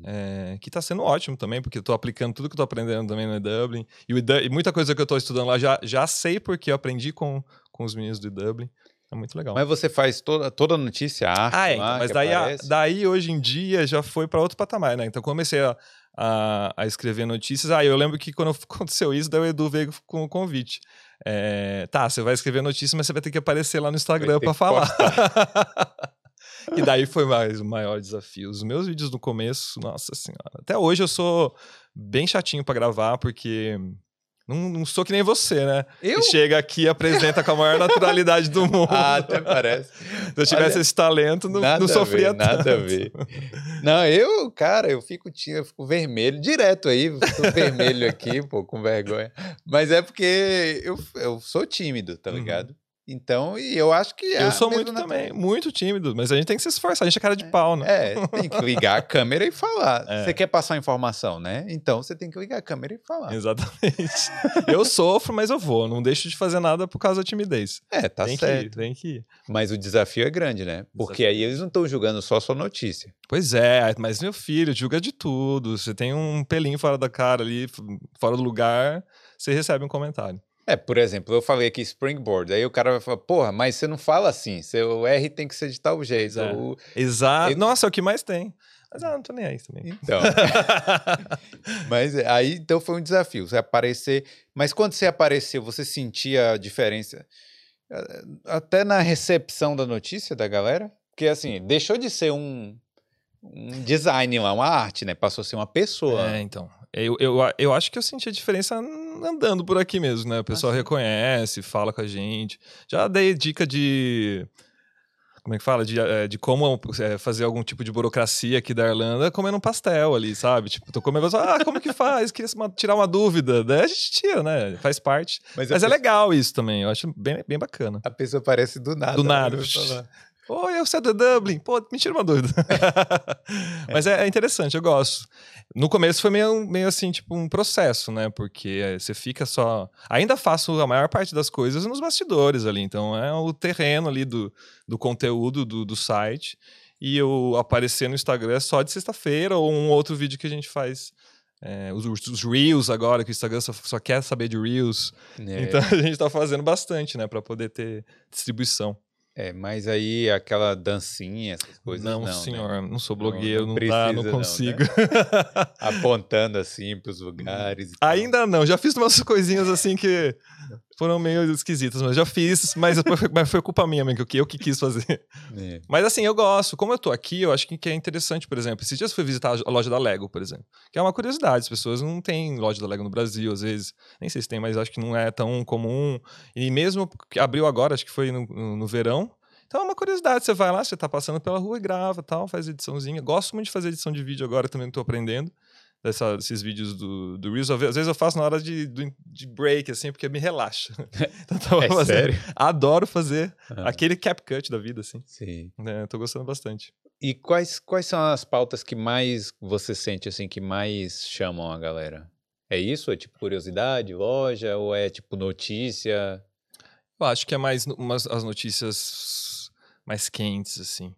É, que tá sendo ótimo também, porque eu tô aplicando tudo que eu tô aprendendo também no EW. E, e muita coisa que eu tô estudando lá já, já sei porque eu aprendi com, com os meninos do EW. É muito legal.
Mas você faz toda, toda notícia, a arte
Ah, é,
lá
mas daí, a- daí hoje em dia já foi para outro patamar, né? Então comecei a, a, a escrever notícias. Ah, eu lembro que quando aconteceu isso, daí o Edu veio com o convite. É, tá, você vai escrever notícia, mas você vai ter que aparecer lá no Instagram para falar. e daí foi mais o maior desafio. Os meus vídeos no começo, nossa senhora. Até hoje eu sou bem chatinho para gravar, porque não, não sou que nem você, né?
Eu?
Que chega aqui e apresenta com a maior naturalidade do mundo.
Ah, até parece.
Se eu tivesse
Olha,
esse talento, não, não sofria
ver, Nada a
tanto.
ver. Não, eu, cara, eu fico, eu fico vermelho direto aí, fico vermelho aqui, pô, com vergonha. Mas é porque eu, eu sou tímido, tá
Uhum.
Então, e eu acho que é
Eu
a
sou muito também, muito tímido, mas a gente tem que se esforçar, a gente é cara de pau, né?
É, tem que ligar a câmera e falar.
É.
Você quer passar informação, né? Então você tem que ligar a câmera e falar.
Exatamente. eu sofro, mas eu vou. Não deixo de fazer nada por causa da timidez.
É, tá
tem que ir,
certo.
tem que ir.
Mas o desafio é grande, né? Porque aí eles não estão julgando só sua notícia.
Pois é, mas meu filho julga de tudo. Você tem um pelinho fora da cara ali, fora do lugar, você recebe um comentário.
É, por exemplo, eu falei aqui springboard, aí o cara vai falar, porra, mas você não fala assim, seu R tem que ser de tal jeito.
É.
ou-
Exato. Nossa, é o que mais tem. Mas ah, não tô nem aí também.
Então. mas é, aí então foi um desafio, você aparecer. Mas quando você apareceu, você sentia a diferença até na recepção da notícia da galera? Porque assim, deixou de ser um, um design lá, uma arte, né? Passou a ser uma pessoa.
É, então. Eu, eu, eu acho que eu senti a diferença andando por aqui mesmo, né? O pessoal reconhece, fala com a gente. Já dei dica de. Como é que fala? De, eh, de como eh, fazer algum tipo de burocracia aqui da Irlanda comendo um pastel ali, sabe? Tipo, tô comendo. Ah, como que faz? Queria tirar uma dúvida. Daí a gente tira, né? Faz parte.
Mas,
Mas é
pessoa-
legal isso também. Eu acho bem, bem bacana.
A pessoa aparece do nada.
Do
né?
nada. Oi, eu sou do Dublin. Pô, me tira uma dúvida. Mas é, é interessante, eu gosto. No começo foi meio, meio assim, tipo, um processo, né? Porque eh, você fica só. Ainda faço a maior parte das coisas nos bastidores ali. Então é o terreno ali do, do conteúdo do, do site. E eu aparecer no Instagram só de sexta-feira ou um outro vídeo que a gente faz. eh, os, os Reels agora, que o Instagram só, só quer saber de Reels.
É.
Então a gente tá fazendo bastante, né? Pra poder ter distribuição.
É, mas aí aquela dancinha, essas coisas.
não,
Não, né?
senhor, não sou blogueiro,
não
não, dá, não
precisa não, né?
consigo.
Apontando assim pros lugares. e tal.
Ainda não, já fiz umas coisinhas assim que foram meio esquisitas, mas já fiz, mas foi, mas foi culpa minha, mesmo, que eu que quis fazer.
É.
Mas assim, eu gosto. Como eu tô aqui, eu acho que é interessante, por exemplo. Esses dias fui visitar a loja da Lego, por exemplo. Que é uma curiosidade, as pessoas não têm loja da Lego no Brasil, às vezes. Nem sei se tem, mas acho que não é tão comum. E mesmo que abriu agora, acho que foi no, no, no verão. Então é uma curiosidade, você vai lá, você tá passando pela rua e grava tal, faz ediçãozinha. Gosto muito de fazer edição de vídeo agora, também tô aprendendo. Dessa, desses vídeos do, do Reels. Às vezes eu faço na hora de, de break, assim, porque me relaxa. Então, tava
É
fazendo-
sério?
Adoro fazer
Ah,
aquele CapCut da vida, assim.
Sim.
Né? Tô gostando bastante.
E quais, quais são as pautas que mais você sente assim que mais chamam a galera? É isso? É tipo curiosidade, loja ou é tipo notícia?
Eu acho que é mais umas, as notícias mais quentes, assim.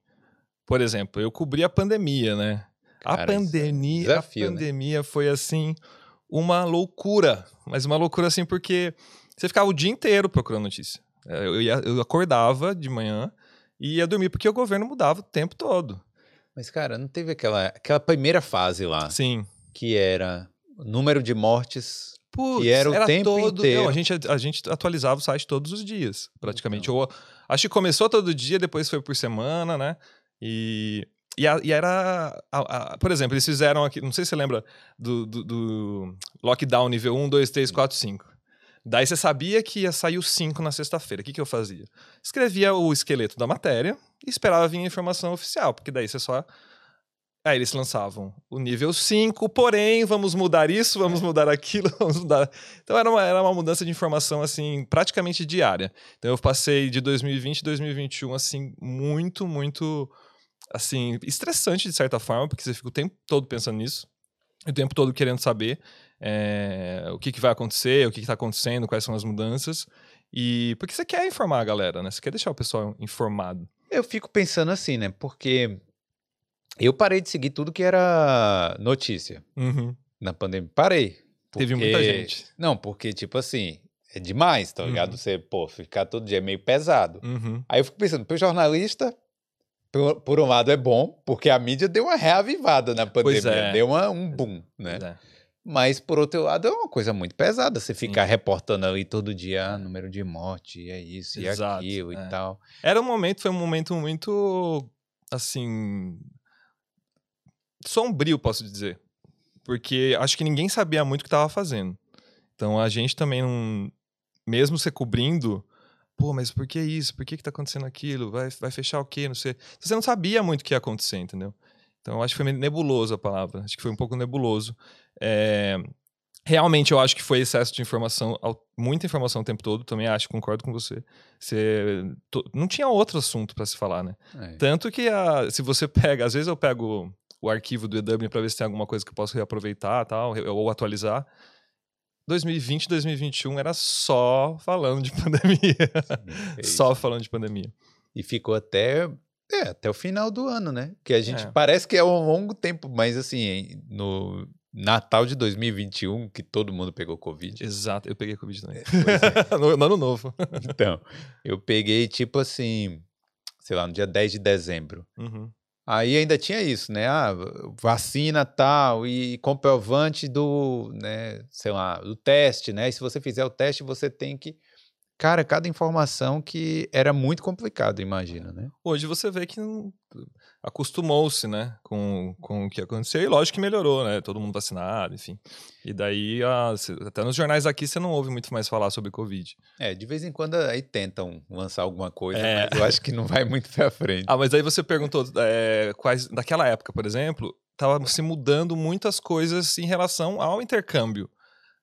Por exemplo, eu cobri a pandemia, né? A
Cara, isso é
pandemia,
desafio,
a
né?
pandemia foi assim uma loucura, mas uma loucura assim porque você ficava o dia inteiro procurando notícia. É, Eu, ia- eu acordava de manhã e ia dormir porque o governo mudava o tempo todo.
Mas cara, não teve aquela aquela primeira fase lá
Sim.
que era número de mortes
Putz,
E era o tempo
todo,
inteiro.
Não, a, gente, a gente atualizava o site todos os dias, praticamente. Eu, acho que começou todo dia, depois foi por semana, né? E, e, a- e era. a- a- por exemplo, eles fizeram aqui. Não sei se você lembra do, do, do lockdown nível 1, 2, 3, 4, 5. Daí você sabia que ia sair o 5 na sexta-feira. O que, que eu fazia? Escrevia o esqueleto da matéria e esperava vir a informação oficial, porque daí você só. Aí eles lançavam o nível 5, porém, vamos mudar isso, vamos mudar aquilo, vamos mudar. Então era uma, era uma mudança de informação, assim, praticamente diária. Então eu passei de 2020 e 2021, assim, muito, muito, assim, estressante de certa forma, porque você fica o tempo todo pensando nisso, o tempo todo querendo saber. é, o que, que vai acontecer, o que está acontecendo, quais são as mudanças. E porque você quer informar a galera, né? Você quer deixar o pessoal informado.
Eu fico pensando assim, né? Porque eu parei de seguir tudo que era notícia
Uhum.
na pandemia. Parei.
Teve muita
porque-
gente.
Não, porque, tipo assim, é demais, tá ligado?
Uhum.
Você, pô, ficar todo dia meio pesado.
Uhum.
Aí eu fico pensando, pro jornalista, por, por um lado é bom, porque a mídia deu uma reavivada na pandemia,
é.
deu uma- um boom, né?
É.
Mas, por outro lado, é uma coisa muito pesada você ficar reportando ali todo dia ah, número de morte, e é isso, e
Exato,
aquilo
é.
e tal.
Era um momento, foi um momento muito, assim, sombrio, posso dizer. Porque acho que ninguém sabia muito o que estava fazendo. Então a gente também não, mesmo se cobrindo, pô, mas por que isso? Por que que tá acontecendo aquilo? Vai, vai fechar o quê? Não sei. Você não sabia muito o que ia acontecer, entendeu? Então eu acho que foi meio nebuloso a palavra. Acho que foi um pouco nebuloso. É, Realmente eu acho que foi excesso de informação, muita informação o tempo todo, também acho, concordo com você. Você não tinha outro assunto para se falar, né?
É.
Tanto que a- se você pega, às vezes eu pego o arquivo do EW para ver se tem alguma coisa que eu posso reaproveitar, tal, ou atualizar. 2020, 2021 era só falando de pandemia,
É
só falando de pandemia.
E ficou até, é, até o final do ano, né? Que a gente
É.
parece que é um longo tempo, mas assim, no Natal de 2021, que todo mundo pegou Covid.
Exato, eu peguei Covid também.
Pois é.
no, no ano novo.
Então, eu peguei tipo assim, sei lá, no dia 10 de dezembro.
Uhum.
Aí ainda tinha isso, né? Ah, vacina tal e comprovante do, né, sei lá, do teste, né? E se você fizer o teste, você tem que Cara, cada informação que era muito complicado, imagina, né?
Hoje você vê que não- acostumou-se, né, com, com o que aconteceu e lógico que melhorou, né? Todo mundo vacinado, enfim. E daí, a- cê- até nos jornais aqui você não ouve muito mais falar sobre Covid.
É, de vez em quando aí tentam lançar alguma coisa,
É.
mas eu acho que não vai muito pra frente.
Ah, mas aí você perguntou é, quais. Daquela época, por exemplo, tava se mudando muitas coisas em relação ao intercâmbio.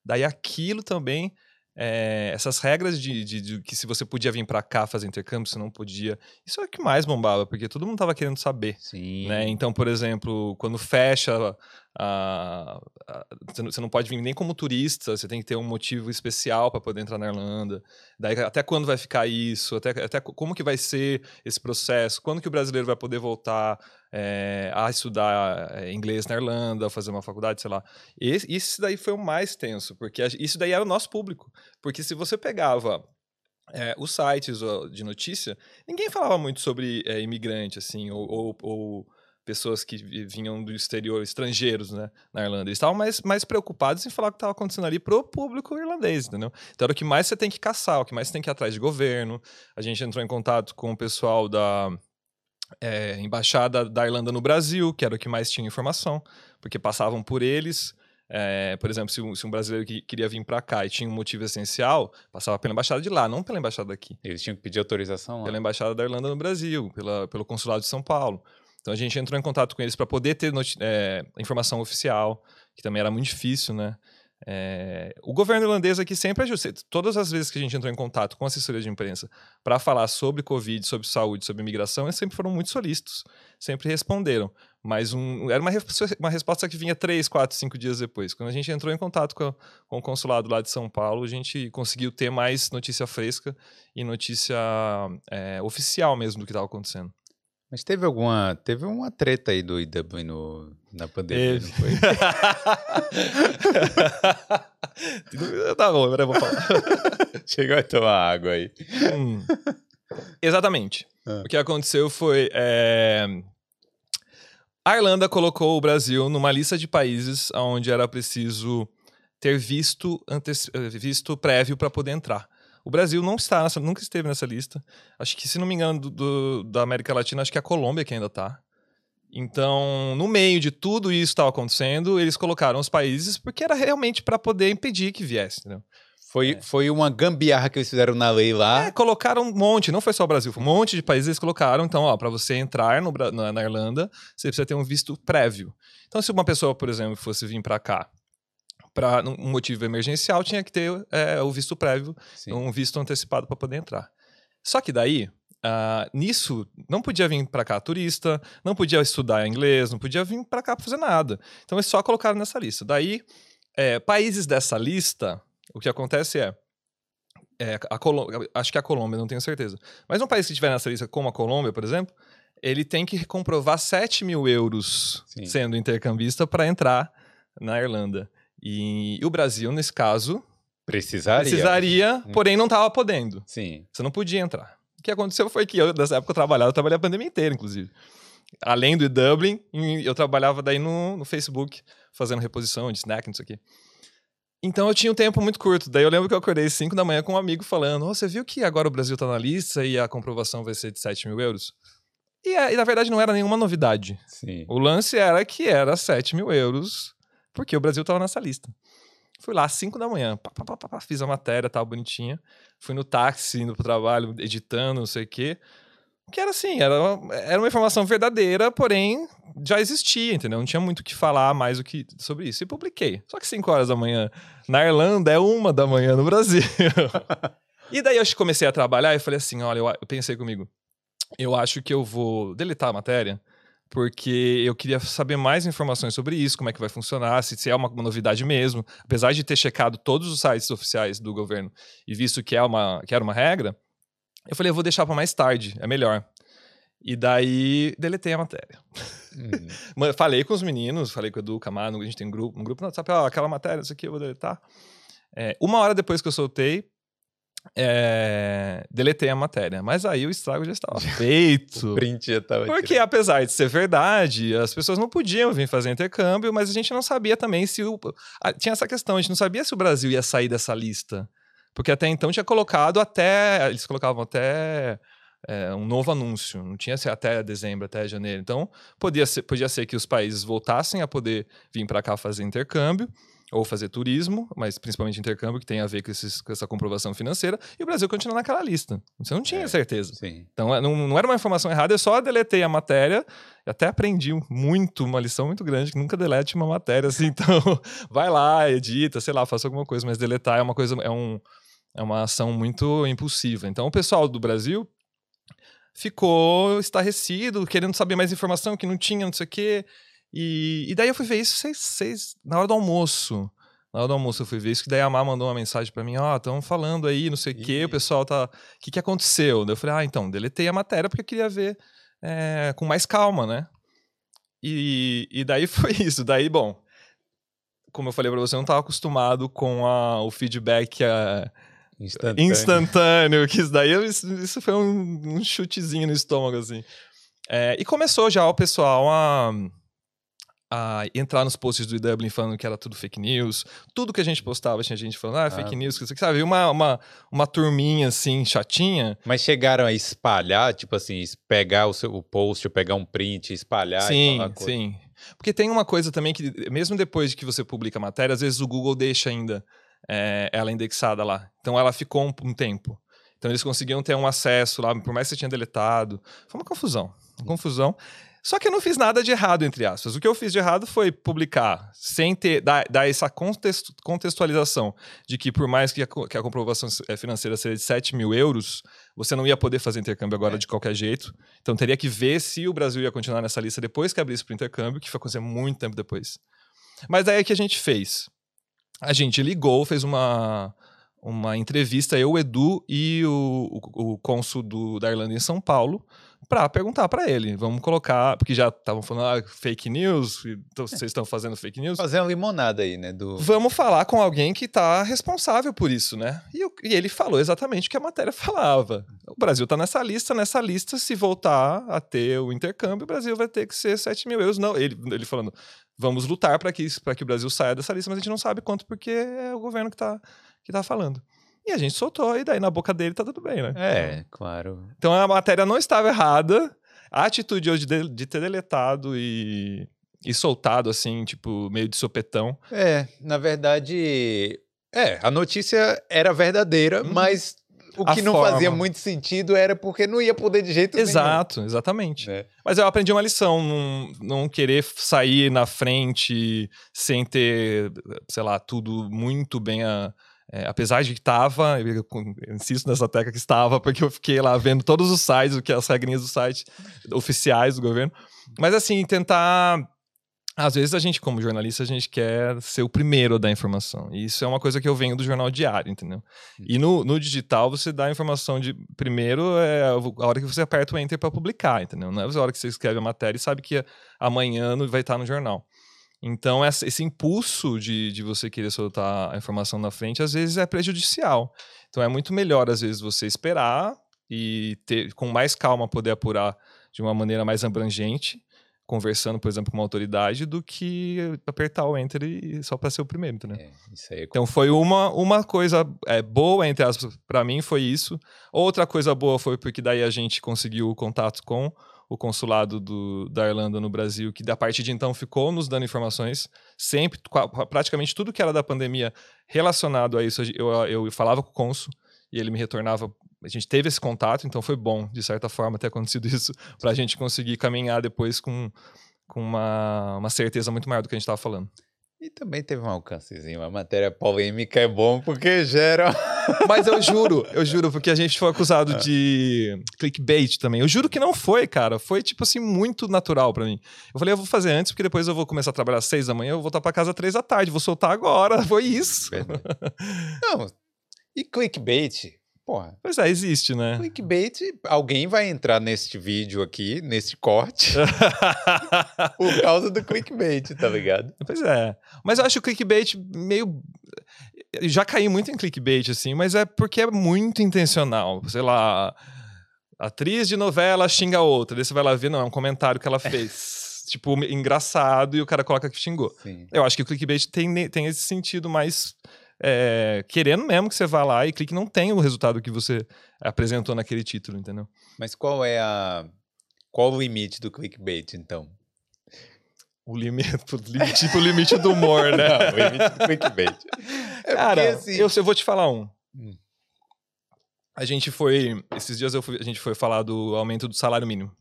Daí aquilo também. É, essas regras de, de- de que se você podia vir pra cá fazer intercâmbio, você não podia. Isso é o que mais bombava, porque todo mundo tava querendo saber.
Sim.
né? Então, por exemplo, quando fecha, a- a- você não- pode vir nem como turista, você tem que ter um motivo especial para poder entrar na Irlanda. Daí, até quando vai ficar isso? Até, até co- como que vai ser esse processo? Quando que o brasileiro vai poder voltar eh, a estudar eh, inglês na Irlanda, fazer uma faculdade, sei lá? Esse, isso daí foi o mais tenso, porque isso daí era o nosso público. Porque se você pegava é, os sites de notícia, ninguém falava muito sobre é, imigrante, assim, ou, ou- ou pessoas que vi- vinham do exterior, estrangeiros, né, na Irlanda. Eles estavam mais, mais preocupados em falar o que estava acontecendo ali pro público irlandês, entendeu? Então era o que mais você tem que caçar, o que mais você tem que ir atrás de governo. A gente entrou em contato com o pessoal da é, embaixada da Irlanda no Brasil, que era o que mais tinha informação, porque passavam por eles. É, por exemplo, se um, se um brasileiro que queria vir para cá e tinha um motivo essencial, passava pela embaixada de lá, não pela embaixada daqui
Eles tinham que pedir autorização lá.
pela Embaixada da Irlanda no Brasil, pela, pelo Consulado de São Paulo. Então a gente entrou em contato com eles para poder ter é, informação oficial, que também era muito difícil, né? É, o governo irlandês aqui sempre ajuda. Todas as vezes que a gente entrou em contato com assessoria de imprensa para falar sobre Covid, sobre saúde, sobre imigração, eles sempre foram muito solícitos, sempre responderam. Mas um- era uma, uma resposta que vinha três, quatro, cinco dias depois. Quando a gente entrou em contato com, a- com o consulado lá de São Paulo, a gente conseguiu ter mais notícia fresca e notícia é, oficial mesmo do que estava acontecendo.
Mas teve alguma. Teve uma treta aí do IW no, na pandemia,
Teve.
não foi?
tá bom, agora eu vou falar.
Chegou a tomar água aí.
Hum. Exatamente.
Ah.
O que aconteceu foi. é, A Irlanda colocou o Brasil numa lista de países onde era preciso ter visto, antes... eh, visto prévio para poder entrar. O Brasil não está nessa, nunca esteve nessa lista. Acho que, se não me engano, do, do- da América Latina, acho que é a Colômbia que ainda está. Então, no meio de tudo isso estava acontecendo, eles colocaram os países porque era realmente para poder impedir que viesse. Entendeu?
Foi, foi uma gambiarra que eles fizeram na lei lá.
É, colocaram um monte, não foi só o Brasil, foi um monte de países eles colocaram. Então, ó, para você entrar no na, na Irlanda, você precisa ter um visto prévio. Então, se uma pessoa, por exemplo, fosse vir para cá para um motivo emergencial, tinha que ter é, o visto prévio,
Sim.
um visto antecipado para poder entrar. Só que daí, ah, nisso, não podia vir para cá turista, não podia estudar inglês, não podia vir para cá para fazer nada. Então, eles só colocaram nessa lista. Daí, É, países dessa lista, o que acontece é. é a Colômbia, acho que a Colômbia, não tenho certeza. Mas um país que estiver nessa lista, como a Colômbia, por exemplo, ele tem que comprovar 7 mil euros
Sim.
sendo intercambista para entrar na Irlanda. E, e o Brasil, nesse caso,
Precisaria.
precisaria,
Hum.
porém não estava podendo.
Sim.
Você não podia entrar. O que aconteceu foi que eu, nessa época, eu trabalhava, eu trabalhei a pandemia inteira, inclusive. Além do Dublin, eu trabalhava daí no, no Facebook, fazendo reposição de snack, não sei o quê. Então eu tinha um tempo muito curto. Daí eu lembro que eu acordei às 5 da manhã com um amigo falando: "Ô, você viu que agora o Brasil tá na lista e a comprovação vai ser de 7 mil euros? E, é- e, na verdade não era nenhuma novidade.
Sim.
O lance era que era 7 mil euros, porque o Brasil tava nessa lista. Fui lá às 5 da manhã, pá, pá, pá, fiz a matéria, tava bonitinha. Fui no táxi, indo pro trabalho, editando, não sei o quê. Que era assim, era uma, era uma informação verdadeira, porém já existia, entendeu? Não tinha muito o que falar mais do que sobre isso. E publiquei. Só que 5 horas da manhã na Irlanda é uma da manhã no Brasil. e daí eu comecei a trabalhar e falei assim: olha, eu, eu pensei comigo, eu acho que eu vou deletar a matéria, porque eu queria saber mais informações sobre isso, como é que vai funcionar, se, se é uma, uma novidade mesmo. Apesar de ter checado todos os sites oficiais do governo e visto que, é uma, que era uma regra, eu falei, eu vou deixar para mais tarde, é melhor. E daí deletei a matéria.
Hum.
Ma- Falei com os meninos, falei com o Edu Camargo, a gente tem um grupo, um grupo no WhatsApp, ó, aquela matéria, isso aqui eu vou deletar. É, uma hora depois que eu soltei, é, deletei a matéria. Mas aí o estrago já estava feito.
Print já tava.
Porque,
tirando.
apesar de ser verdade, as pessoas não podiam vir fazer intercâmbio, mas a gente não sabia também se o. Tinha essa questão, a gente não sabia se o Brasil ia sair dessa lista. Porque até então tinha colocado até. Eles colocavam até. é, um novo anúncio, não tinha ser até dezembro, até janeiro. Então, podia ser, podia ser que os países voltassem a poder vir para cá fazer intercâmbio ou fazer turismo, mas principalmente intercâmbio, que tem a ver com, esses- com essa comprovação financeira, e o Brasil continua naquela lista. Você não tinha
É.
certeza.
Sim.
Então é, não, não era uma informação errada, eu só deletei a matéria. Até aprendi muito, uma lição muito grande, que nunca delete uma matéria assim. Então, vai lá, edita, sei lá, faça alguma coisa, mas deletar é uma coisa, é, um, é uma ação muito impulsiva. Então, o pessoal do Brasil ficou estarrecido, querendo saber mais informação, que não tinha, não sei o quê. E, e daí eu fui ver isso seis, seis, na hora do almoço. Na hora do almoço eu fui ver isso, que daí a Má mandou uma mensagem pra mim, ó, estão falando aí, não sei o quê, o pessoal tá... O que que aconteceu? Daí eu falei, ah, então, deletei a matéria porque eu queria ver é, com mais calma, né? E, e daí foi isso. Daí, bom, como eu falei pra você, eu não tava acostumado com a, o feedback a,
Instantâneo.
instantâneo, que isso daí, isso, isso foi um, um chutezinho no estômago, assim. É, e começou já o pessoal a, a entrar nos posts do Dublin falando que era tudo fake news. Tudo que a gente postava tinha gente falando, ah, é fake
Ah.
news, que aqui, sabe? Uma, uma, uma turminha, assim, chatinha.
Mas chegaram a espalhar, tipo assim, pegar o seu o post, pegar um print, espalhar e
sim, sim. Porque tem uma coisa também que, mesmo depois de que você publica a matéria, às vezes o Google deixa ainda é, ela indexada lá. Então ela ficou um, um tempo. Então eles conseguiam ter um acesso lá, por mais que você tinha deletado. Foi uma confusão. Uma confusão. Só que eu não fiz nada de errado, entre aspas. O que eu fiz de errado foi publicar, sem ter, dar, dar essa contextu- contextualização de que, por mais que a, que a comprovação eh, financeira seja de 7 mil euros, você não ia poder fazer intercâmbio agora
É.
de qualquer jeito. Então teria que ver se o Brasil ia continuar nessa lista depois que abrisse para o intercâmbio, que foi acontecer muito tempo depois. Mas daí é que a gente fez. A gente ligou, fez uma, uma entrevista, eu, o Edu e o, o, o cônsul do, da Irlanda em São Paulo, para perguntar para ele. Vamos colocar, porque já estavam falando ah, fake news, então vocês estão fazendo fake news.
Fazer uma limonada aí, né? Do...
Vamos falar com alguém que está responsável por isso, né? E, o- e ele falou exatamente o que a matéria falava. O Brasil está nessa lista, nessa lista, se voltar a ter o intercâmbio, o Brasil vai ter que ser 7 mil euros. Não, ele, ele falando, vamos lutar para que, pra que o Brasil saia dessa lista, mas a gente não sabe quanto, porque é o governo que está que tá falando. E a gente soltou, e daí na boca dele tá tudo bem, né?
É, claro.
Então a matéria não estava errada. A atitude hoje de, de ter deletado e, e soltado, assim, tipo, meio de sopetão.
É, na verdade, é, a notícia era verdadeira,
Uhum.
mas o
A
que não
forma.
fazia muito sentido era porque não ia poder de jeito
Exato, exatamente.
nenhum. Né?
Mas eu aprendi uma lição, não, não querer sair na frente sem ter, sei lá, tudo muito bem. A, é, apesar de que estava, eu, eu insisto nessa tecla que estava, porque eu fiquei lá vendo todos os sites, o que as regrinhas do site oficiais do governo. Mas assim, tentar Às vezes a gente, como jornalista, a gente quer ser o primeiro a dar informação. E isso é uma coisa que eu venho do jornal diário, entendeu? E no, no digital, você dá a informação de primeiro é a hora que você aperta o enter para publicar, entendeu? Não é a hora que você escreve a matéria e sabe que amanhã vai estar no jornal. Então, essa, esse impulso de, de você querer soltar a informação na frente, às vezes é prejudicial. Então, é muito melhor, às vezes, você esperar e ter, com mais calma, poder apurar de uma maneira mais abrangente conversando, por exemplo, com uma autoridade, do que apertar o enter e só para ser o primeiro, entendeu? É, é... Então foi uma, uma coisa é, boa, entre aspas, para mim foi isso. Outra coisa boa foi porque daí a gente conseguiu o contato com o consulado do, da Irlanda no Brasil, que da partir de então ficou nos dando informações, sempre, praticamente tudo que era da pandemia relacionado a isso, eu, eu falava com o cônsul e ele me retornava a gente teve esse contato, então foi bom, de certa forma, ter acontecido isso, para a gente conseguir caminhar depois com, com uma, uma certeza muito maior do que a gente estava falando.
E também teve um alcancezinho. A matéria polêmica é bom porque gera.
Mas eu juro, eu juro, porque a gente foi acusado de clickbait também. Eu juro que não foi, cara. Foi, tipo assim, muito natural para mim. Eu falei, eu vou fazer antes, porque depois eu vou começar a trabalhar às seis da manhã, eu vou voltar para casa às três da tarde, vou soltar agora. Foi isso.
Não, e clickbait? Porra.
Pois é, existe, né?
Clickbait, alguém vai entrar neste vídeo aqui, nesse corte, por causa do clickbait, tá ligado?
Pois é. Mas eu acho o clickbait meio. Já caí muito em clickbait, assim, mas é porque é muito intencional. Sei lá. Atriz de novela xinga outra. Daí você vai lá ver, não, é um comentário que ela fez. tipo, engraçado, e o cara coloca que xingou. Sim. Eu acho que o clickbait tem, tem esse sentido mais é, querendo mesmo que você vá lá e clique, não tem o resultado que você apresentou naquele título, entendeu?
Mas qual é a. Qual o limite do clickbait, então?
O limite, tipo o limite do humor, né?
Não, o limite do clickbait.
É Cara, porque, assim... eu, eu vou te falar um. Hum. A gente foi. Esses dias fui, a gente foi falar do aumento do salário mínimo.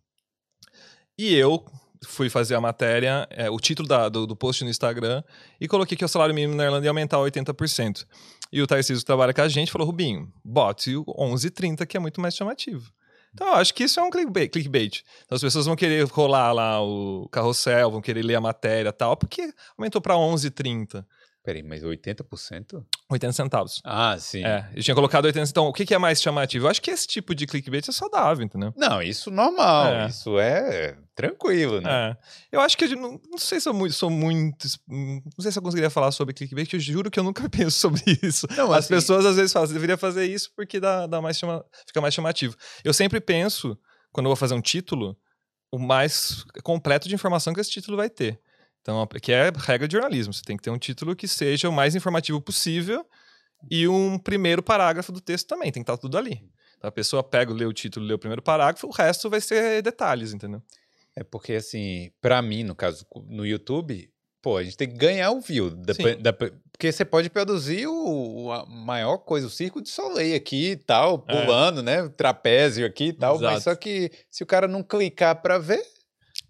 E eu, fui fazer a matéria, é, o título da, do, do, post no Instagram, e coloquei que o salário mínimo na Irlanda ia aumentar 80%. E o Tarcísio que trabalha com a gente falou, Rubinho, bote o 11,30 que é muito mais chamativo. Então, eu acho que isso é um clickbait. Então, as pessoas vão querer rolar lá o carrossel, vão querer ler a matéria tal, porque aumentou para 11,30.
Peraí, mas 80%?
80 centavos.
Ah, sim.
É, eu tinha colocado 80 Então, o que, que é mais chamativo? Eu acho que esse tipo de clickbait é saudável, entendeu?
Não, isso normal. É. Isso é tranquilo, né?
É. Eu acho que eu não, não sei se eu sou muito. Não sei se eu conseguiria falar sobre clickbait, que eu juro que eu nunca penso sobre isso. Não, As assim... pessoas às vezes falam, você deveria fazer isso porque dá, dá mais chama... fica mais chamativo. Eu sempre penso, quando eu vou fazer um título, o mais completo de informação que esse título vai ter. Então, que é regra de jornalismo. Você tem que ter um título que seja o mais informativo possível e um primeiro parágrafo do texto também. Tem que estar tudo ali. Então, a pessoa pega, lê o título, lê o primeiro parágrafo, o resto vai ser detalhes, entendeu?
É porque, assim, para mim, no caso, no YouTube, pô, a gente tem que ganhar o view. Da, da, porque você pode produzir o, a maior coisa, o circo de soleil aqui e tal, é. pulando, é. né? O trapézio aqui e tal. Exato. Mas só que se o cara não clicar para ver,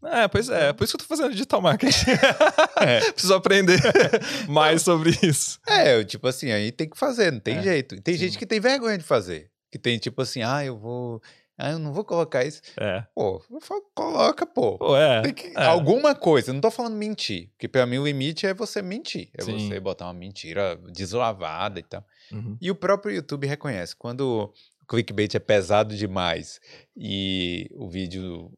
é, pois é. Por isso que eu tô fazendo digital marketing. é. Preciso aprender mais sobre isso.
É, tipo assim, aí tem que fazer, não tem é. jeito. Tem Sim. gente que tem vergonha de fazer. Que tem tipo assim, ah, eu vou. Ah, eu não vou colocar isso.
É.
Pô, coloca, pô.
pô é.
Que... é. Alguma coisa. Não tô falando mentir. Porque pra mim o limite é você mentir. É Sim. você botar uma mentira deslavada e tal. Uhum. E o próprio YouTube reconhece. Quando o clickbait é pesado demais e o vídeo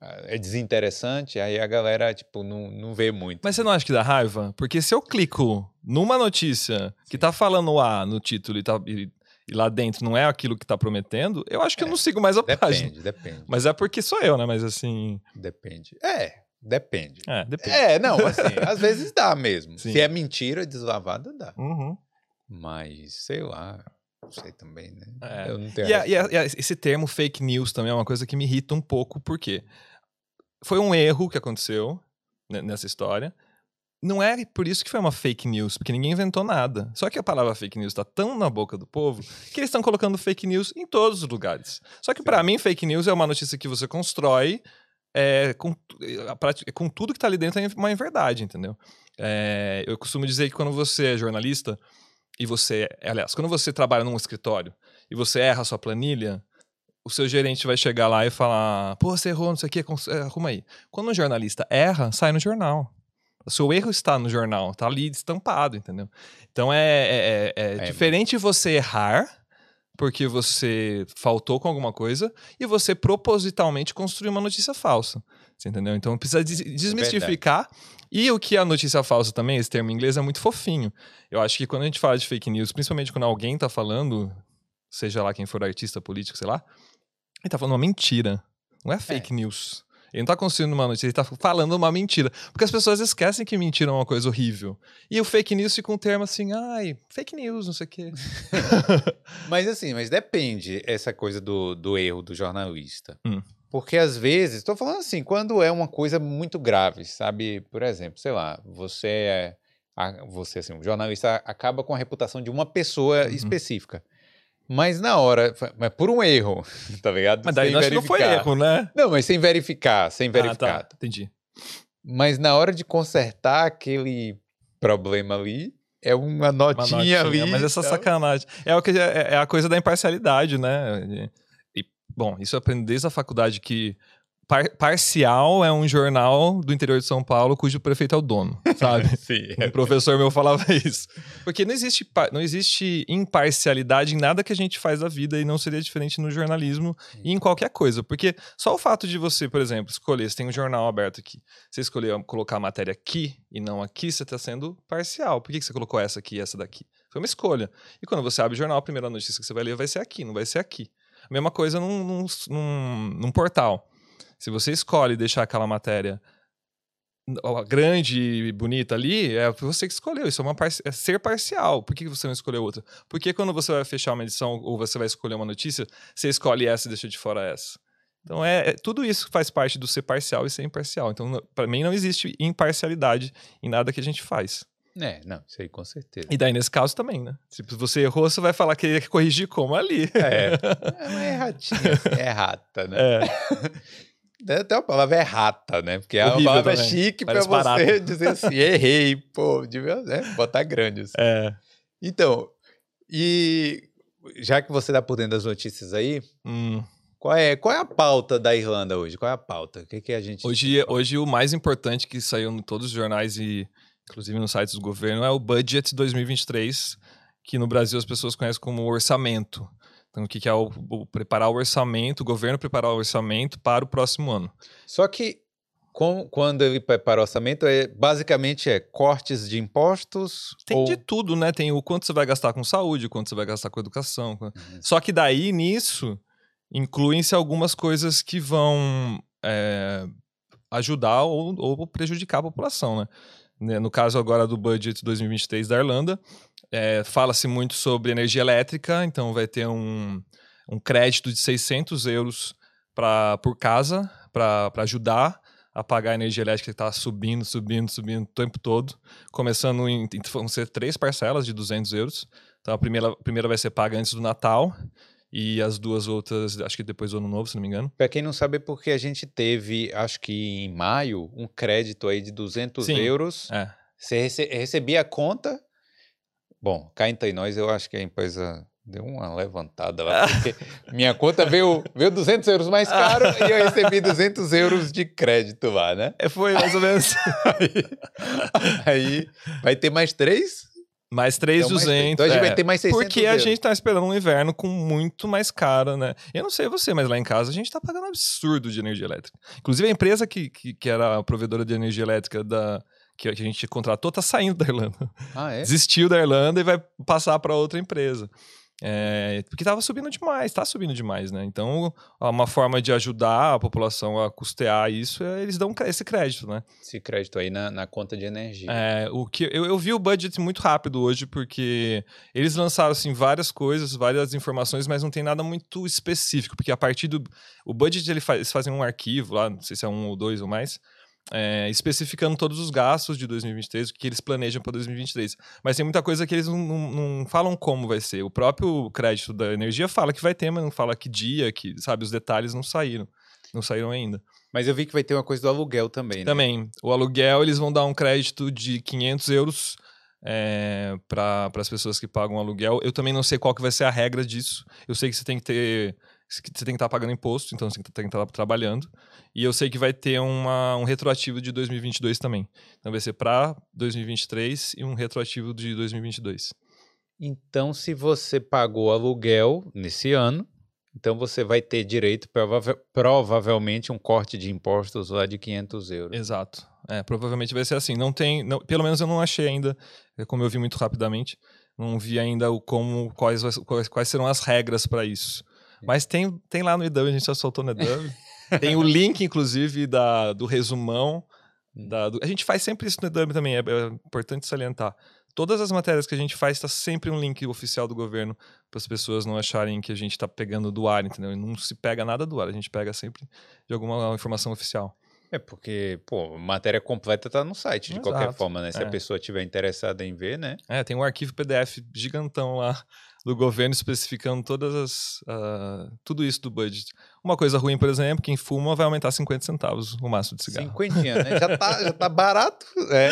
é desinteressante, aí a galera, tipo, não, não vê muito.
Mas você não acha que dá raiva? Porque se eu clico numa notícia Sim. que tá falando A no título e, tá, e, e, lá dentro não é aquilo que tá prometendo, eu acho que é, eu não sigo mais a
depende,
página.
Depende, depende.
Mas é porque sou eu, né? Mas assim...
Depende. É, depende.
É, depende.
É, não, assim, às vezes dá mesmo. Sim. Se é mentira deslavada, dá.
Uhum.
Mas, sei lá... Sei também, né?
É. Eu não tenho. E, a, e, a, e a, esse termo fake news também é uma coisa que me irrita um pouco, porque foi um erro que aconteceu nessa história. Não é por isso que foi uma fake news, porque ninguém inventou nada. Só que a palavra fake news está tão na boca do povo que eles estão colocando fake news em todos os lugares. Só que para mim, fake news é uma notícia que você constrói é, com, com tudo que está ali dentro é uma verdade, entendeu? É, eu costumo dizer que quando você é jornalista, e você, aliás, quando você trabalha num escritório e você erra a sua planilha, o seu gerente vai chegar lá e falar: pô, você errou, não sei o que, arruma aí. Quando um jornalista erra, sai no jornal. O seu erro está no jornal, tá ali estampado, entendeu? Então é, é, é, é diferente você errar porque você faltou com alguma coisa e você propositalmente construiu uma notícia falsa. Você entendeu? Então precisa des desmistificar. e o que é a notícia falsa também, esse termo em inglês, é muito fofinho. Eu acho que quando a gente fala de fake news, principalmente quando alguém está falando, seja lá quem for artista, político, sei lá, ele está falando uma mentira. Não é fake é. news. Ele não tá construindo uma notícia, ele tá falando uma mentira. Porque as pessoas esquecem que mentira é uma coisa horrível. E o fake news fica um termo assim, ai, fake news, não sei o quê.
mas assim, mas depende essa coisa do, do erro do jornalista. Hum. Porque às vezes, estou falando assim, quando é uma coisa muito grave, sabe? Por exemplo, sei lá, você é. Você, assim, um jornalista acaba com a reputação de uma pessoa uhum. específica. Mas na hora, mas por um erro, tá ligado?
Mas daí não foi erro, né?
Não, mas sem verificar, sem verificar. Ah, tá.
Entendi.
Mas na hora de consertar aquele problema ali, é uma notinha, uma notinha ali.
Mas essa então... sacanagem. É, o que, é, é, a coisa da imparcialidade, né? E, bom, isso eu aprendi desde a faculdade que Par Parcial é um jornal do interior de São Paulo cujo prefeito é o dono, sabe?
Sim.
Um professor meu falava isso. Porque não existe, não existe imparcialidade em nada que a gente faz da vida e não seria diferente no jornalismo Sim. e em qualquer coisa. Porque só o fato de você, por exemplo, escolher, você tem um jornal aberto aqui, você escolher colocar a matéria aqui e não aqui, você está sendo parcial. Por que você colocou essa aqui e essa daqui? Foi uma escolha. E quando você abre o jornal, a primeira notícia que você vai ler vai ser aqui, não vai ser aqui. A mesma coisa num, num, num, num portal. Se você escolhe deixar aquela matéria grande e bonita ali, é você que escolheu. Isso é, uma par é ser parcial. Por que você não escolheu outra? Porque quando você vai fechar uma edição ou você vai escolher uma notícia, você escolhe essa e deixa de fora essa. Então, é, é tudo isso faz parte do ser parcial e ser imparcial. Então, para mim, não existe imparcialidade em nada que a gente faz.
É, não, isso aí com certeza.
E daí, nesse caso também, né? Se você errou, você vai falar que ia corrigir como ali.
É, é uma erratinha, é rata, né? É. Até a palavra é rata, né? Porque é uma palavra também. chique para você barato. dizer assim, errei, pô, devia né? botar grande. Assim.
É.
Então, e já que você tá por dentro das notícias aí,
hum.
qual, é, qual é a pauta da Irlanda hoje? Qual é a pauta? O que, que a gente.
Hoje, hoje, o mais importante que saiu em todos os jornais e, inclusive, nos sites do governo é o Budget 2023, que no Brasil as pessoas conhecem como orçamento. Então, o que, é o, o, preparar o orçamento, o governo preparar o orçamento para o próximo ano.
Só que com, quando ele prepara o orçamento, é, basicamente é cortes de impostos?
Tem
ou...
de tudo, né? Tem o quanto você vai gastar com saúde, quanto você vai gastar com educação. Uhum. Só que daí, nisso, incluem-se algumas coisas que vão é, ajudar ou, ou prejudicar a população, né? No caso agora do budget 2023 da Irlanda, é, Fala-se muito sobre energia elétrica, então vai ter um, um crédito de 600 euros pra, por casa para ajudar a pagar a energia elétrica que está subindo, subindo, subindo o tempo todo. Começando em. Vão ser três parcelas de 200 euros. Então a primeira, a primeira vai ser paga antes do Natal e as duas outras, acho que depois do ano novo, se não me engano.
Para quem não sabe, é porque a gente teve, acho que em maio, um crédito aí de 200 Sim, euros.
É.
Você rece recebia a conta Bom, cá entre nós, eu acho que a empresa deu uma levantada lá, porque minha conta veio, veio 200 euros mais caro e eu recebi 200 euros de crédito lá, né?
É, foi mais ou menos.
aí, aí vai ter mais três?
Mais 3,200. Então,
então a gente é, vai ter mais 600
Porque euros. a gente tá esperando um inverno com muito mais caro, né? Eu não sei você, mas lá em casa a gente tá pagando um absurdo de energia elétrica. Inclusive a empresa que, que, que era a provedora de energia elétrica da, que a gente contratou tá saindo da Irlanda.
Ah, é?
Desistiu da Irlanda e vai passar para outra empresa. É, porque estava subindo demais, está subindo demais, né? Então, uma forma de ajudar a população a custear isso é eles dão esse crédito, né?
Esse crédito aí na, na conta de energia.
É, o que eu, eu vi o budget muito rápido hoje, porque eles lançaram assim, várias coisas, várias informações, mas não tem nada muito específico, porque a partir do. O budget ele faz, eles fazem um arquivo lá, não sei se é um ou dois ou mais é, especificando todos os gastos de 2023, o que eles planejam para 2023. Mas tem muita coisa que eles não, não, não, falam como vai ser. O próprio crédito da energia fala que vai ter, mas não fala que dia, que, sabe, os detalhes não saíram. Não saíram ainda.
Mas eu vi que vai ter uma coisa do aluguel também, né?
Também. O aluguel, eles vão dar um crédito de 500 euros é, para as pessoas que pagam aluguel. Eu também não sei qual que vai ser a regra disso. Eu sei que você tem que ter você tem que estar tá pagando imposto, então você tem que estar tá trabalhando. E eu sei que vai ter uma, um retroativo de 2022 também. Então vai ser para 2023 e um retroativo de 2022.
Então, se você pagou aluguel nesse ano, então você vai ter direito, prova provavelmente, um corte de impostos lá de 500 euros.
Exato. É, provavelmente vai ser assim. Não tem, não, pelo menos eu não achei ainda, é como eu vi muito rapidamente, não vi ainda o como quais, quais, quais serão as regras para isso. É. Mas tem, tem lá no EDUB, a gente já soltou no EDUB. tem o link, inclusive, da, do resumão. Hum. Da, do, a gente faz sempre isso no EDUB também, é, é importante salientar. Todas as matérias que a gente faz está sempre um link oficial do governo para as pessoas não acharem que a gente está pegando do ar, entendeu? Não se pega nada do ar, a gente pega sempre de alguma informação oficial.
É porque, pô, matéria completa tá no site, de Exato. qualquer forma, né? Se é. a pessoa tiver interessada em ver, né?
É, tem um arquivo PDF gigantão lá do governo especificando todas as. Uh, tudo isso do budget. Uma coisa ruim, por exemplo, quem fuma vai aumentar 50 centavos o máximo de cigarro.
50, né? Já tá, já tá barato. É.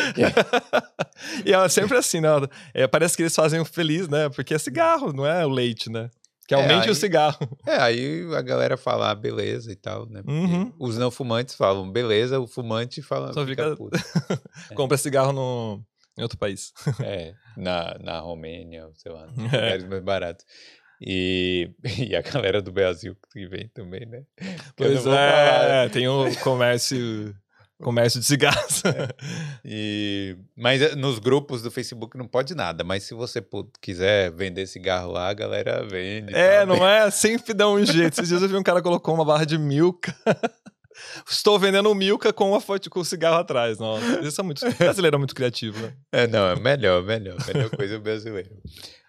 e é sempre assim, né? É, parece que eles fazem o feliz, né? Porque é cigarro, não é o leite, né? Que aumente é, aí, o cigarro.
É, aí a galera fala, ah, beleza e tal, né? Uhum. Os não fumantes falam, beleza, o fumante fala, Só fica,
fica é. Compra cigarro no, em outro país.
é, na, na Romênia, sei lá, é. lugares mais baratos. E, e a galera do Brasil que vem também, né?
Pois é, tem o comércio Comércio de cigarros. É.
E, mas eh, nos grupos do Facebook não pode nada, mas se você quiser vender cigarro lá, a galera vende.
É, não é? Sempre dá um jeito. Esses dias eu vi um cara colocou uma barra de milka. Estou vendendo milka com uma foto com o cigarro atrás. Nossa, isso é muito. brasileiro é muito criativo, né?
É, não, é melhor, melhor. Melhor coisa brasileiro.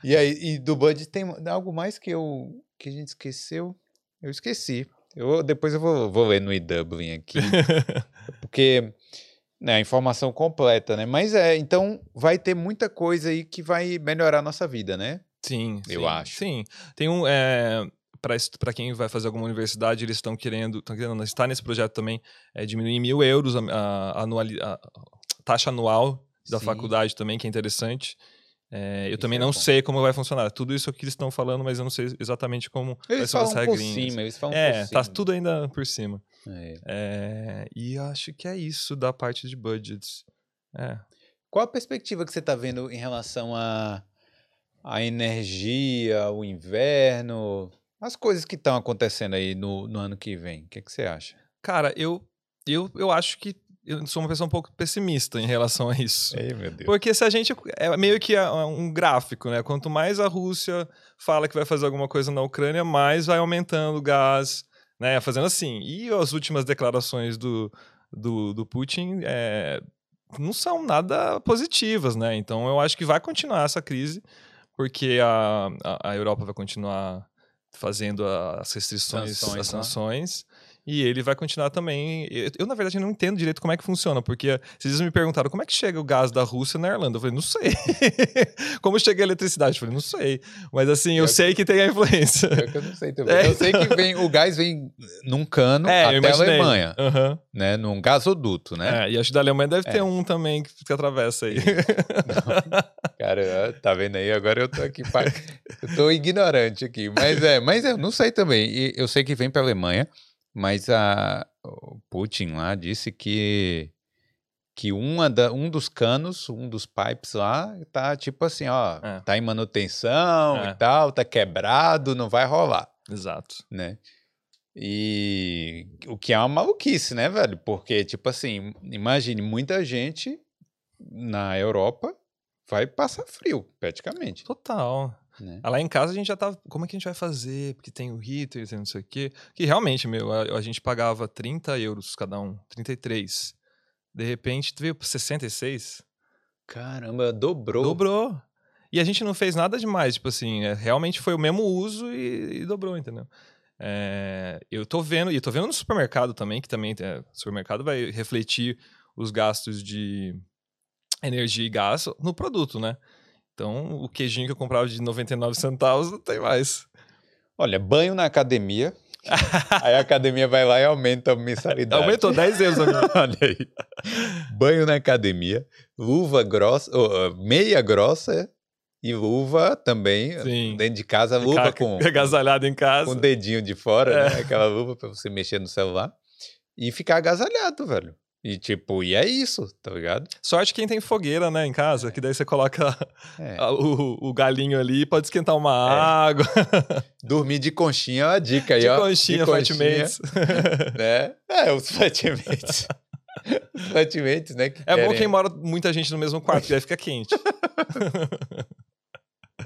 E aí, e do Bud tem algo mais que eu que a gente esqueceu? Eu esqueci. Eu, depois eu vou, vou ler no e-Dublin aqui, porque né, a informação completa, né? Mas é, então vai ter muita coisa aí que vai melhorar a nossa vida, né?
Sim,
eu
sim,
acho.
Sim, tem um é, para quem vai fazer alguma universidade, eles estão querendo, estão querendo estar nesse projeto também, é diminuir mil euros a, a, anual, a taxa anual da sim. faculdade também, que é interessante. É, eu isso também é não bom. sei como vai funcionar. Tudo isso que eles estão falando, mas eu não sei exatamente como
eles as regrinhas. Por cima, eles falam
é,
por tá
cima. tá tudo ainda por cima. É. É, e acho que é isso da parte de budgets. É.
Qual a perspectiva que você está vendo em relação a, a energia, o inverno, as coisas que estão acontecendo aí no, no ano que vem? O que, que você acha?
Cara, eu, eu, eu acho que eu sou uma pessoa um pouco pessimista em relação a isso.
Ei, meu Deus.
Porque se a gente. É meio que um gráfico, né? Quanto mais a Rússia fala que vai fazer alguma coisa na Ucrânia, mais vai aumentando o gás, né? Fazendo assim. E as últimas declarações do, do, do Putin é, não são nada positivas, né? Então eu acho que vai continuar essa crise, porque a, a, a Europa vai continuar fazendo as restrições, sanções, as né? sanções. Né? E ele vai continuar também. Eu, eu, na verdade, não entendo direito como é que funciona, porque vocês me perguntaram como é que chega o gás da Rússia na Irlanda. Eu falei, não sei. como chega a eletricidade? Eu falei, não sei. Mas assim, eu, eu sei que, tem a influência.
Eu, que eu não sei também. É. Eu sei que vem, o gás vem num cano é, até a Alemanha. Uhum. Né? Num gasoduto, né?
É, e acho que da Alemanha deve ter é. um também que, que atravessa aí.
Cara, tá vendo aí? Agora eu tô aqui. Eu tô ignorante aqui. Mas é, mas eu não sei também. Eu sei que vem pra Alemanha. Mas a, o Putin lá disse que que uma da, um dos canos, um dos pipes lá, tá tipo assim, ó, é. tá em manutenção é. e tal, tá quebrado, não vai rolar.
Exato.
Né? E o que é uma maluquice, né, velho? Porque, tipo assim, imagine, muita gente na Europa vai passar frio, praticamente.
Total. Né? Lá em casa a gente já tava. Como é que a gente vai fazer? Porque tem o heater, tem não sei o quê. Que realmente, meu, a, a, gente pagava 30 euros cada um, 33. De repente veio para 66.
Caramba, dobrou.
Dobrou. E a gente não fez nada demais, tipo assim, é, realmente foi o mesmo uso e, e dobrou, entendeu? É, eu tô vendo, e tô vendo no supermercado também, que também é, o supermercado vai refletir os gastos de energia e gás no produto, né? Então, o queijinho que eu comprava de 99 centavos não tem mais.
Olha, banho na academia. aí a academia vai lá e aumenta a mensalidade.
Aumentou 10 euros agora.
Olha aí. Banho na academia, luva grossa, meia grossa E luva também.
Sim.
Dentro de casa, luva com,
agasalhado em casa.
com o dedinho de fora,
É.
né? Aquela luva pra você mexer no celular. E ficar agasalhado, velho. E tipo, e é isso, tá ligado?
Sorte quem tem fogueira, né, em casa, que daí você coloca
É.
a- o, o galinho ali e pode esquentar uma
É.
água.
Dormir de conchinha é uma dica aí,
De
ó.
conchinha, flatmates.
né? É, os flatmates. os flatmates, né?
É bom
querem-
quem mora muita gente no mesmo quarto, que daí fica quente.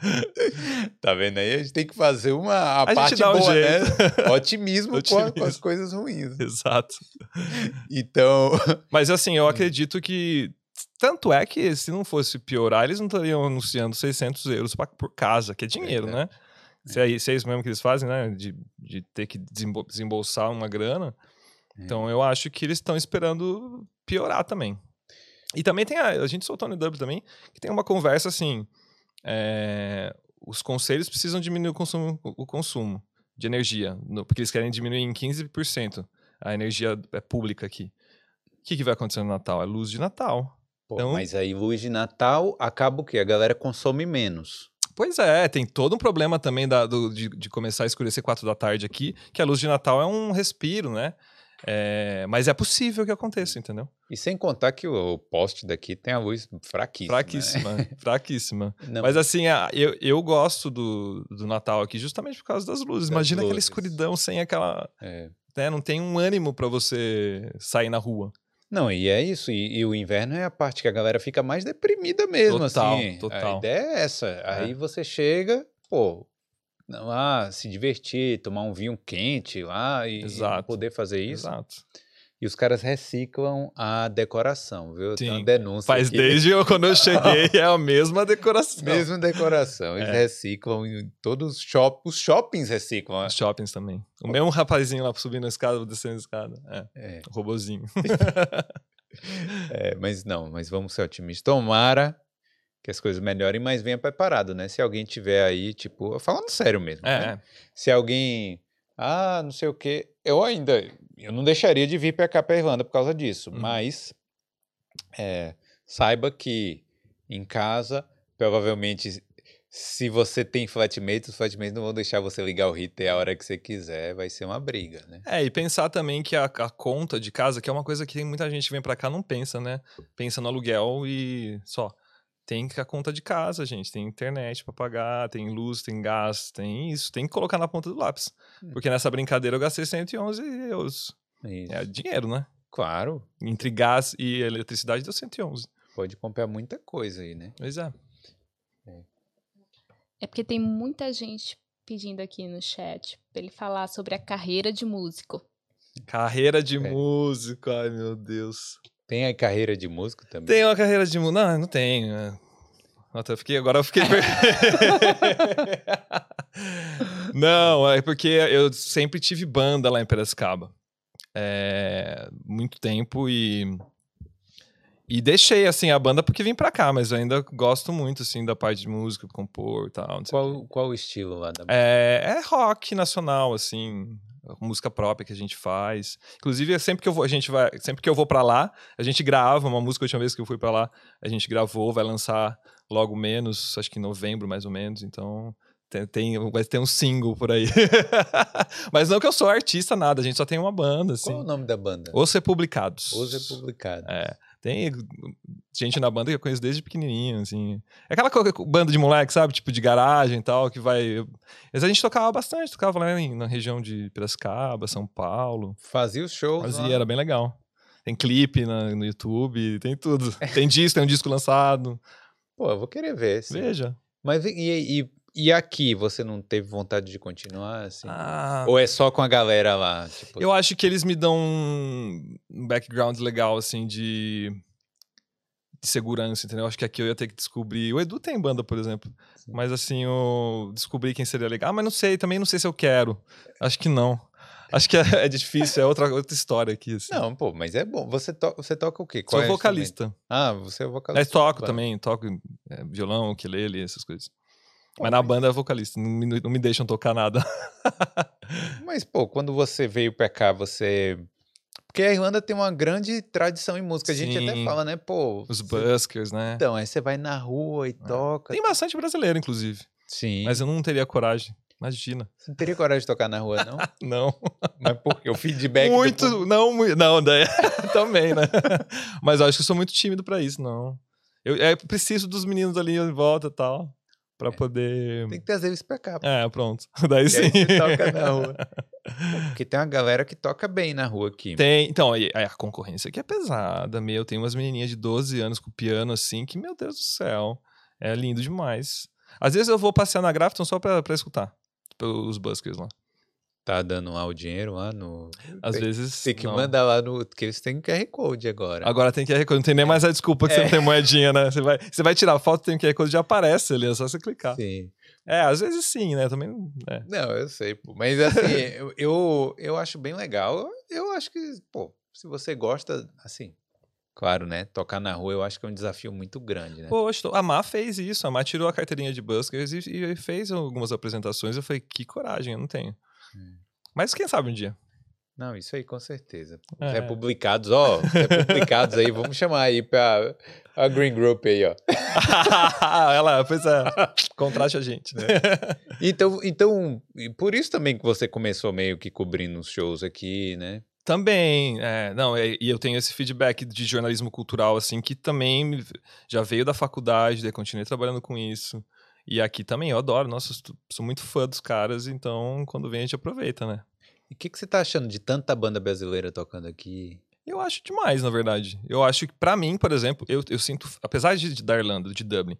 Tá vendo aí? A gente tem que fazer uma a,
A
parte
um
boa,
jeito.
né? Otimismo, Com, a- com as
Otimismo.
coisas ruins.
Exato.
Então,
Mas assim, eu acredito que. Tanto é que se não fosse piorar, eles não estariam anunciando 600 euros pra- por casa, que é dinheiro, né?
Verdade.
Se é, se é isso mesmo que eles fazem, né? De, de ter que desembo- desembolsar uma grana.
É.
Então eu acho que eles estão esperando piorar também. E também tem a, a gente soltou no Dub também, que tem uma conversa assim. É, os conselhos precisam diminuir o consumo, o consumo de energia, no- porque eles querem diminuir em 15% a energia é pública aqui. O que, que vai acontecer no Natal? É luz de Natal.
pô,
Então-
mas aí luz de Natal acaba o quê? A galera consome menos.
Pois é, tem todo um problema também da- do- de, de começar a escurecer 4 da tarde aqui, que a luz de Natal é um respiro, né? É, mas é possível que aconteça, entendeu?
E sem contar que o, o poste daqui tem a luz fraquíssima. né?
Fraquíssima, fraquíssima.
Não,
Mas assim, a- eu, eu gosto do, do Natal aqui justamente por causa das luzes.
Das
Imagina aquela
luzes.
escuridão sem aquela.
é.
Né, não tem um ânimo pra você sair na rua.
Não, e é isso. E, e o inverno é a parte que a galera fica mais deprimida mesmo,
Total,
assim. A
total.
ideia é essa. Aí você chega, pô, lá, se divertir, tomar um vinho quente lá e, e poder fazer isso.
Exato.
E os caras reciclam a decoração, viu? Tem uma
Sim.
denúncia
Faz
aqui.
desde eu, quando eu cheguei, é a mesma decoração.
Mesma decoração. Eles
É.
reciclam em todos os shoppings. Os shoppings reciclam.
Os shoppings também. O mesmo rapazinho lá subindo a escada, descendo a escada. É,
É,
o robozinho.
é, mas não, mas vamos ser otimistas. Tomara que as coisas melhorem, mas venha preparado, né? Se alguém tiver aí, tipo, falando sério mesmo. né?
É,
Se alguém, ah, não sei o quê, eu ainda, eu não deixaria de vir para cá para Irlanda por causa disso,
Uhum.
mas é, saiba que em casa, provavelmente, se você tem flatmates, os flatmates não vão deixar você ligar o heater a hora que você quiser, vai ser uma briga, né?
É, e pensar também que a, a conta de casa, que é uma coisa que tem muita gente que vem pra cá não pensa, né? Pensa no aluguel e só. Tem que a conta de casa, gente. Tem internet pra pagar, tem luz, tem gás, tem isso. Tem que colocar na ponta do lápis.
Hum.
Porque nessa brincadeira eu gastei 111 euros.
Isso.
É dinheiro, né?
Claro,
Entre gás e eletricidade deu 111.
pode comprar muita coisa aí, né?
Pois é.
É porque tem muita gente pedindo aqui no chat pra ele falar sobre a carreira de músico.
Carreira de
É.
músico, ai meu Deus.
Tem a carreira de músico também.
Tem uma carreira de músico? Não, não tenho. é. Nossa, eu fiquei, agora eu fiquei. não, é porque eu sempre tive banda lá em Piracicaba. É, muito tempo e. E deixei, assim, a banda porque vim pra cá, mas eu ainda gosto muito, assim, da parte de música, compor e tal.
Qual, qual o estilo lá da
É, é rock nacional, assim, música própria que a gente faz. Inclusive, sempre que eu vou, a gente vai, sempre que eu vou para lá, a gente grava uma música. A última vez que eu fui para lá, a gente gravou, vai lançar logo menos, acho que em novembro mais ou menos. Então tem, tem- vai ter um single por aí. Mas não que eu sou artista nada, a gente só tem uma banda, assim.
Qual o nome da banda?
Os Republicados.
Os Republicados.
É. Tem gente na banda que eu conheço desde pequenininho, assim. É aquela banda de moleque, sabe? Tipo, de garagem e tal, que vai... Mas a gente tocava bastante, tocava lá na região de Piracicaba, São Paulo.
Fazia os shows
Fazia,
lá.
era bem legal. Tem clipe na- no YouTube, tem tudo. Tem disco, tem um disco lançado.
Pô, eu vou querer ver. sim.
Veja.
Mas e, e, e aqui, você não teve vontade de continuar, assim?
Ah,
Ou é só com a galera lá? Tipo,
eu acho que eles me dão um background legal, assim, de... De segurança, entendeu? Acho que aqui eu ia ter que descobrir. O Edu tem banda, por exemplo.
Sim.
Mas assim, eu descobri quem seria legal. Ah, mas não sei, também não sei se eu quero. Acho que não. Acho que é, é difícil, é outra, outra história aqui. Assim.
Não, pô, mas é bom. Você, to você toca o quê?
Sou
Qual é o instrumento?
vocalista.
Ah, você é vocalista. Da
toco também, toco é, violão, ukulele, essas coisas.
Pô,
mas na banda é vocalista, não me, não me deixam tocar nada.
Mas, pô, quando você veio pra cá, você Porque a Irlanda tem uma grande tradição em música. A gente até
Sim.
fala, né? Pô.
Os
cê-
buskers, né?
Então, aí você vai na rua e toca.
Tem bastante brasileiro, inclusive.
Sim.
Mas eu não teria coragem. Imagina.
Você não teria coragem de tocar na rua, não?
Não.
Mas por quê? O feedback. do
muito.
público-
Não, muito. Não, daí, também, né? Mas eu acho que eu sou muito tímido pra isso, não. Eu, é, preciso dos meninos ali em volta e tal. Pra poder.
Tem que trazer eles pra cá. pô.
É, pronto. Daí
E
sim.
toca na rua. Porque tem uma galera que toca bem na rua aqui.
Tem, então, aí- aí a concorrência aqui é pesada, meu. Tem umas menininhas de 12 anos com piano assim, que, meu Deus do céu, é lindo demais. Às vezes eu vou passear na Grafton só pra, pra escutar os buskers lá.
Tá dando lá o dinheiro lá no.
Às
tem,
vezes.
Tem que
não.
mandar lá no. Porque eles têm QR Code agora.
Agora tem QR Code, não tem nem mais a desculpa que você
É.
não tem moedinha, né? Você vai, você vai tirar foto, tem QR Code, já aparece ali, é só você clicar.
Sim.
É, às vezes sim, né? Também. É.
Não, eu sei, pô. Mas assim, eu, eu, eu acho bem legal. Eu acho que, pô, se você gosta, assim. Claro, né? Tocar na rua eu acho que é um desafio muito grande, né?
Poxa, a Má fez isso. A Má tirou a carteirinha de buskers e, e fez algumas apresentações. Eu falei, que coragem, eu não tenho. Mas quem sabe um dia.
Não, isso aí com certeza. Os
É.
republicados, ó, os republicados aí, vamos chamar aí pra a Green Group aí, ó.
Ela, pois é. Contrate a gente.
Né? Então, então, por isso também que você começou meio que cobrindo os shows aqui, né?
Também, é, não, é, e eu tenho esse feedback de jornalismo cultural, assim, que também já veio da faculdade, daí continuei trabalhando com isso. E aqui também, eu adoro, nossa, sou muito fã dos caras, então quando vem a gente aproveita, né?
E o que, que você tá achando de tanta banda brasileira tocando aqui?
Eu acho demais, na verdade. Eu acho que, pra mim, por exemplo, eu, eu sinto, apesar de, de- da Irlanda, de Dublin,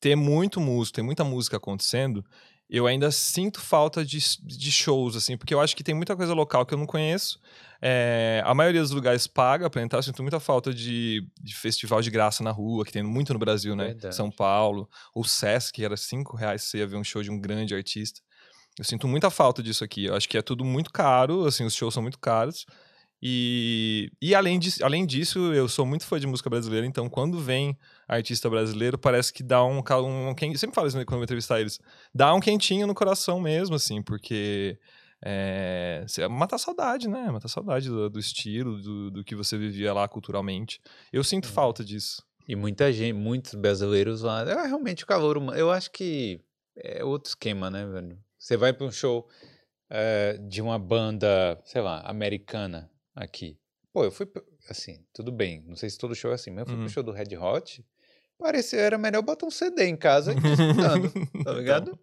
ter muito músico, ter muita música acontecendo, eu ainda sinto falta de, de shows, assim, porque eu acho que tem muita coisa local que eu não conheço. É, a maioria dos lugares paga pra entrar, eu sinto muita falta de, de festival de graça na rua, que tem muito no Brasil, né?
Verdade.
São Paulo. O Sesc, que era cinco reais você ia ver um show de um grande artista. Eu sinto muita falta disso aqui. Eu acho que é tudo muito caro, assim, os shows são muito caros. E, e além, disso, além disso, eu sou muito fã de música brasileira, então quando vem artista brasileiro, parece que dá um. um quem, eu sempre falo isso quando eu entrevistar eles. Dá um quentinho no coração mesmo, assim, porque. É, mata a saudade, né? Mata a saudade do, do estilo, do, do que você vivia lá culturalmente. Eu sinto falta disso.
E muita gente, muitos brasileiros lá. É realmente o calor humano. Eu acho que é outro esquema, né, velho? Você vai para um show eh, de uma banda, sei lá, americana aqui. Pô, eu fui. Assim, tudo bem. Não sei se todo show é assim, mas eu fui
Uhum.
pro show do Red Hot. Parecia era melhor botar um CD em casa e escutando, tá ligado?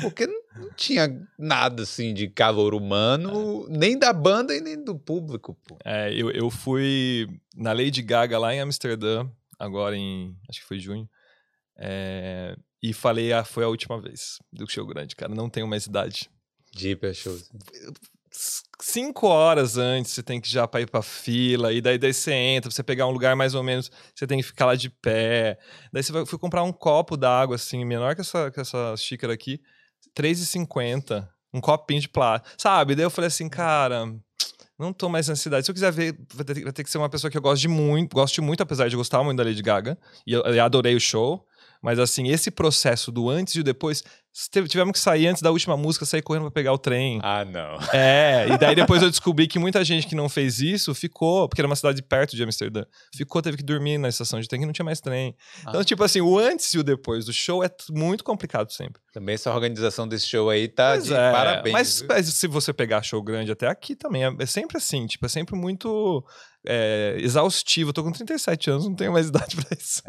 Porque não, tinha nada assim de calor humano, nem da banda e nem do público, pô.
É, eu, eu fui na Lady Gaga lá em Amsterdã, agora em. Acho que foi junho. é, e falei, ah, foi a última vez do show grande, cara. Não tenho mais idade.
De ir pra show.
Cinco horas antes você tem que já pra ir pra fila, e daí, daí você entra, pra você pegar um lugar mais ou menos, você tem que ficar lá de pé. Daí você vai, fui comprar um copo d'água, assim, menor que essa, que essa xícara aqui, R$3,50. Um copinho de plástico. Sabe? Daí eu falei assim, cara, não tô mais na cidade. Se eu quiser ver, vai ter, vai ter que ser uma pessoa que eu gosto de muito, gosto muito, apesar de gostar muito da Lady Gaga. E eu, eu adorei o show. Mas assim, esse processo do antes e o depois, tivemos que sair antes da última música, sair correndo pra pegar o trem.
Ah, não.
É, e daí depois eu descobri que muita gente que não fez isso ficou, porque era uma cidade perto de Amsterdã, ficou, teve que dormir na estação de trem que não tinha mais trem. Então,
Ah.
tipo assim, o antes e o depois do show é muito complicado sempre.
Também essa organização desse show aí tá
Pois
de
é,
parabéns.
Mas, mas se você pegar show grande até aqui também, é, é sempre assim, tipo, é sempre muito é, exaustivo. Eu tô com 37 anos, não tenho mais idade pra isso.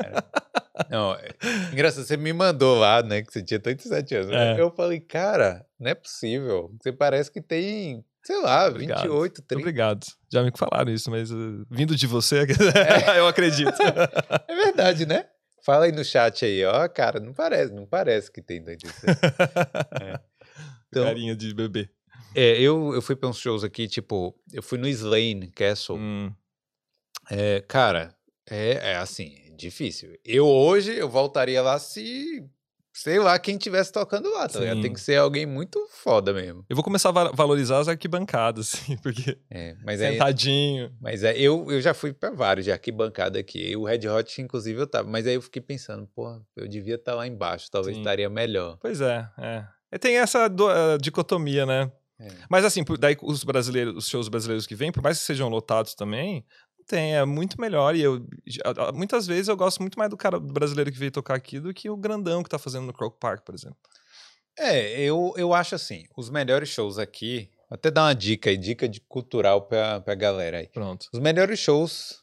Não, é- engraçado, você me mandou lá, né, que você tinha 37 anos.
É.
Eu falei, cara, não é possível. Você parece que tem, sei lá,
Obrigado.
28, 30.
Obrigado. Já me falaram isso, mas uh, vindo de você, eu acredito.
É verdade, né? Fala aí no chat aí, ó, cara, não parece, não parece que tem 36. Então-
Carinha de bebê.
é, eu, eu fui pra uns shows aqui, tipo, eu fui no Slane Castle.
Hum.
É, cara, é, é assim, é difícil. Eu hoje, eu voltaria lá se, sei lá, quem tivesse tocando lá, tá. Tem que ser alguém muito foda mesmo.
Eu vou começar a va- valorizar as arquibancadas, assim, porque
É, mas aí,
sentadinho.
mas é, eu, eu já fui pra vários de arquibancada aqui. E o Red Hot, inclusive, eu tava. Mas aí eu fiquei pensando, pô, eu devia estar lá embaixo, talvez
Sim.
estaria melhor.
Pois é, é. E tem essa do- eh, dicotomia, né?
É.
Mas assim, por- daí os brasileiros, os shows brasileiros que vêm, por mais que sejam lotados também, tem, é muito melhor. E eu muitas vezes eu gosto muito mais do cara brasileiro que veio tocar aqui do que o grandão que tá fazendo no Croc Park, por exemplo.
É, eu, eu acho assim, os melhores shows aqui, vou até dar uma dica aí, dica de cultural pra, pra galera aí.
Pronto.
Os melhores shows,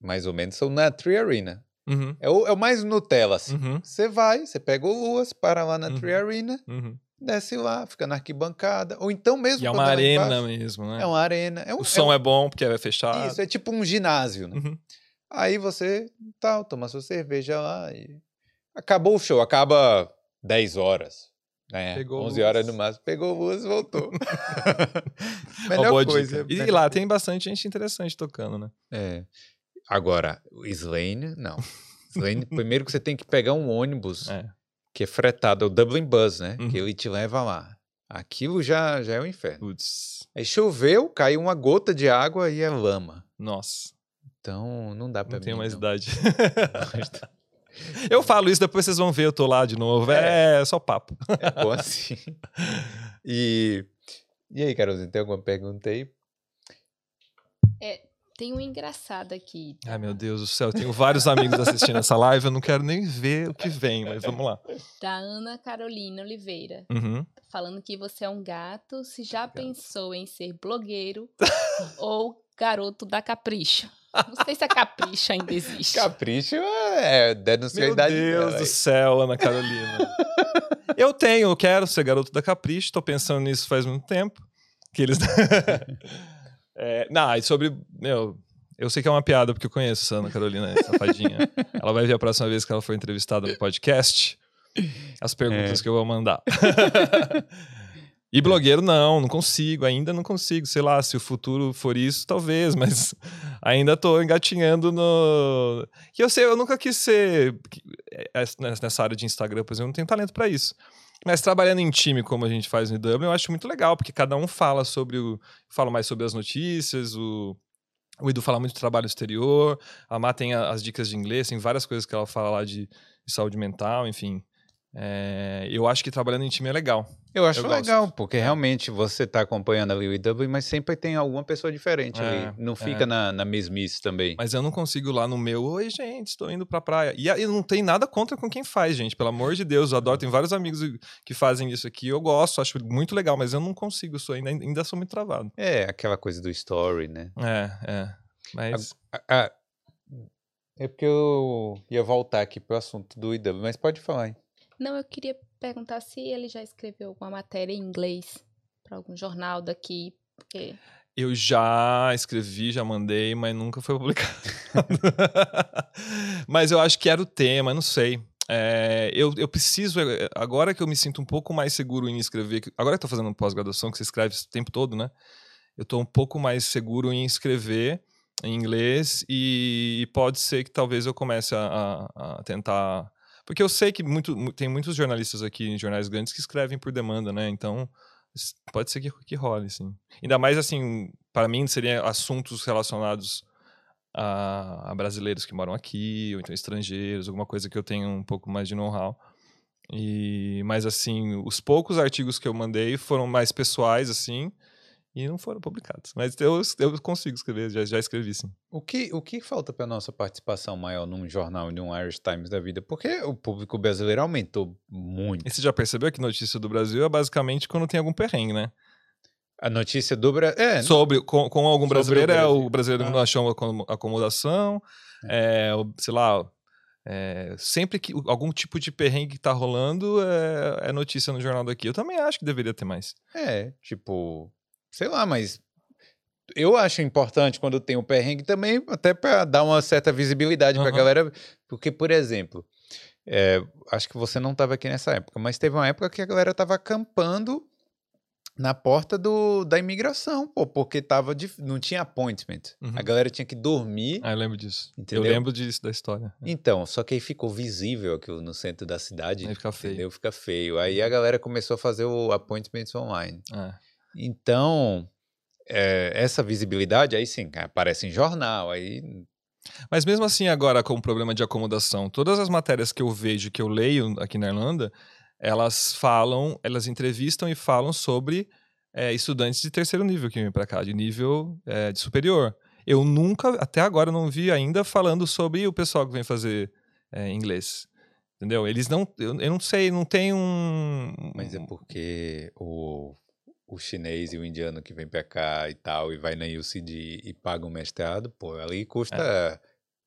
mais ou menos, são na Tree Arena.
Uhum.
É o, é o mais Nutella, assim.
Uhum.
Você vai, você pega o Luas, para lá na
Uhum.
Tree Arena,
Uhum.
Desce lá, fica na arquibancada. Ou então mesmo.
E é uma
lá
arena
embaixo,
mesmo, né?
É uma arena. É um,
O som
um-
é bom porque é fechado.
Isso, é tipo um ginásio, né?
Uhum.
Aí você tal, toma sua cerveja lá e. Acabou o show, acaba 10 horas. Né?
Pegou
11 horas no máximo, pegou luz e voltou. Melhor
boa
coisa.
dica. E lá tem bastante gente interessante tocando, né?
É. Agora, o Slane, não. Slane, primeiro que você tem que pegar um ônibus
É.
que é fretado, é o Dublin Bus, né?
Uhum.
Que ele te leva lá. Aquilo já, já é o inferno.
Putz.
Aí choveu, caiu uma gota de água e é lama.
Nossa,
Então, não dá pra
não tenho
mim,
mais
não.
idade. eu falo isso, depois vocês vão ver, eu tô lá de novo. É, só papo.
É bom assim. E, e aí, Carolzinha, tem alguma pergunta aí?
Tem um engraçado aqui.
Ai, meu Deus do céu, eu tenho vários amigos assistindo essa live, eu não quero nem ver o que vem, mas vamos lá.
Da Ana Carolina Oliveira.
Uhum.
Falando que você é um gato, se já pensou em ser blogueiro ou garoto da capricho. Não sei se a capricho ainda existe.
Capricho é denunciar a
Meu
idade
Deus
dela
do
aí.
céu, Ana Carolina. eu tenho, eu quero ser garoto da Capricho, tô pensando nisso faz muito tempo. Que eles. é, não, e sobre. Meu, eu sei que é uma piada, porque eu conheço essa Ana Carolina, safadinha. ela vai ver a próxima vez que ela for entrevistada no podcast as perguntas
É.
que eu vou mandar. E blogueiro, não, não consigo, ainda não consigo. Sei lá, se o futuro for isso, talvez, mas ainda tô engatinhando no. Que eu sei, eu nunca quis ser. é, Nessa área de Instagram, por exemplo, eu não tenho talento pra isso. Mas trabalhando em time, como a gente faz no Dublin, eu acho muito legal, porque cada um fala sobre o. Fala mais sobre as notícias, o. O Edu fala muito do trabalho exterior, a Má tem as dicas de inglês, tem várias coisas que ela fala lá de, de saúde mental, enfim. É, eu acho que trabalhando em time é legal.
Eu acho
Eu gosto.
legal, porque realmente você tá acompanhando ali o IW, mas sempre tem alguma pessoa diferente
É,
ali. Não
é.
fica na, na mesmice também.
Mas eu não consigo lá no meu, oi, gente, estou indo pra praia. E aí não tem nada contra com quem faz, gente. Pelo amor de Deus, eu adoro. Tem vários amigos que fazem isso aqui. Eu gosto, acho muito legal, mas eu não consigo, eu sou ainda, ainda sou muito travado.
É, aquela coisa do story, né?
É, é. Mas.
Ah, ah, é porque eu ia voltar aqui pro assunto do IW, mas pode falar, hein?
Não, eu queria perguntar se ele já escreveu alguma matéria em inglês para algum jornal daqui, porque
Eu já escrevi, já mandei, mas nunca foi publicado. mas eu acho que era o tema, não sei. É, eu, eu preciso, agora que eu me sinto um pouco mais seguro em escrever, agora que eu tô fazendo pós-graduação, que você escreve o tempo todo, né? Eu tô um pouco mais seguro em escrever em inglês e, pode ser que talvez eu comece a, a- a tentar. Porque eu sei que muito, mu- tem muitos jornalistas aqui em jornais grandes que escrevem por demanda, né? Então pode ser que, que role, sim. Ainda mais assim, para mim seria assuntos relacionados a, a brasileiros que moram aqui, ou então estrangeiros, alguma coisa que eu tenha um pouco mais de know-how. E, mas assim, os poucos artigos que eu mandei foram mais pessoais, assim, e não foram publicados. Mas eu, eu consigo escrever, já, já escrevi, sim.
O que, o que falta para nossa participação maior num jornal, num Irish Times da vida? Porque o público brasileiro aumentou muito.
E você já percebeu que notícia do Brasil é basicamente quando tem algum perrengue, né?
A notícia do Brasil. É,
Sobre, com, com algum brasileiro, é
Brasil.
o brasileiro
Ah.
não achou acom- acomodação, é, o- sei lá, é, sempre que algum tipo de perrengue que tá rolando é, é notícia no jornal daqui. Eu também acho que deveria ter mais.
É, tipo, sei lá, mas eu acho importante quando tem um perrengue também, até para dar uma certa visibilidade pra
Aham.
galera. Porque, por exemplo, é, acho que você não estava aqui nessa época, mas teve uma época que a galera tava acampando na porta do, da imigração, pô, porque tava dif- não tinha appointment.
Uhum.
A galera tinha que dormir.
Ah, eu lembro disso.
Entendeu?
Eu lembro disso da história.
Então, só que aí ficou visível aquilo no centro da cidade.
Aí fica feio.
Entendeu? Fica feio. Aí a galera começou a fazer o appointments online.
É.
Então, é, essa visibilidade aí sim, aparece em jornal, aí
Mas mesmo assim, agora com o problema de acomodação, todas as matérias que eu vejo, que eu leio aqui na Irlanda, elas falam, elas entrevistam e falam sobre é, estudantes de terceiro nível que vêm para cá, de nível é, de superior. Eu nunca, até agora, não vi ainda falando sobre o pessoal que vem fazer é, inglês. Entendeu? Eles não. Eu, eu, não sei, não tem um.
Mas é porque o, o chinês e o indiano que vem pra cá e tal, e vai na UCD e paga um mestrado, pô, ali custa. É.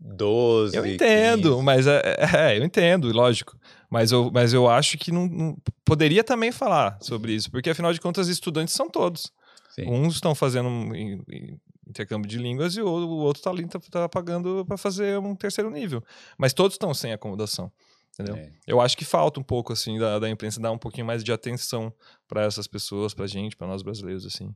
12.
Eu entendo, 15. mas é, é, eu entendo, lógico. Mas eu, mas eu acho que não, não, poderia também falar sobre isso, porque afinal de contas, estudantes são todos. Sim. Uns estão fazendo um, intercâmbio de línguas e o, o outro está ali, tá, tá pagando para fazer um terceiro nível. Mas todos estão sem acomodação. Entendeu? É. Eu acho que falta um pouco assim da, da imprensa dar um pouquinho mais de atenção para essas pessoas, para gente, para nós brasileiros assim.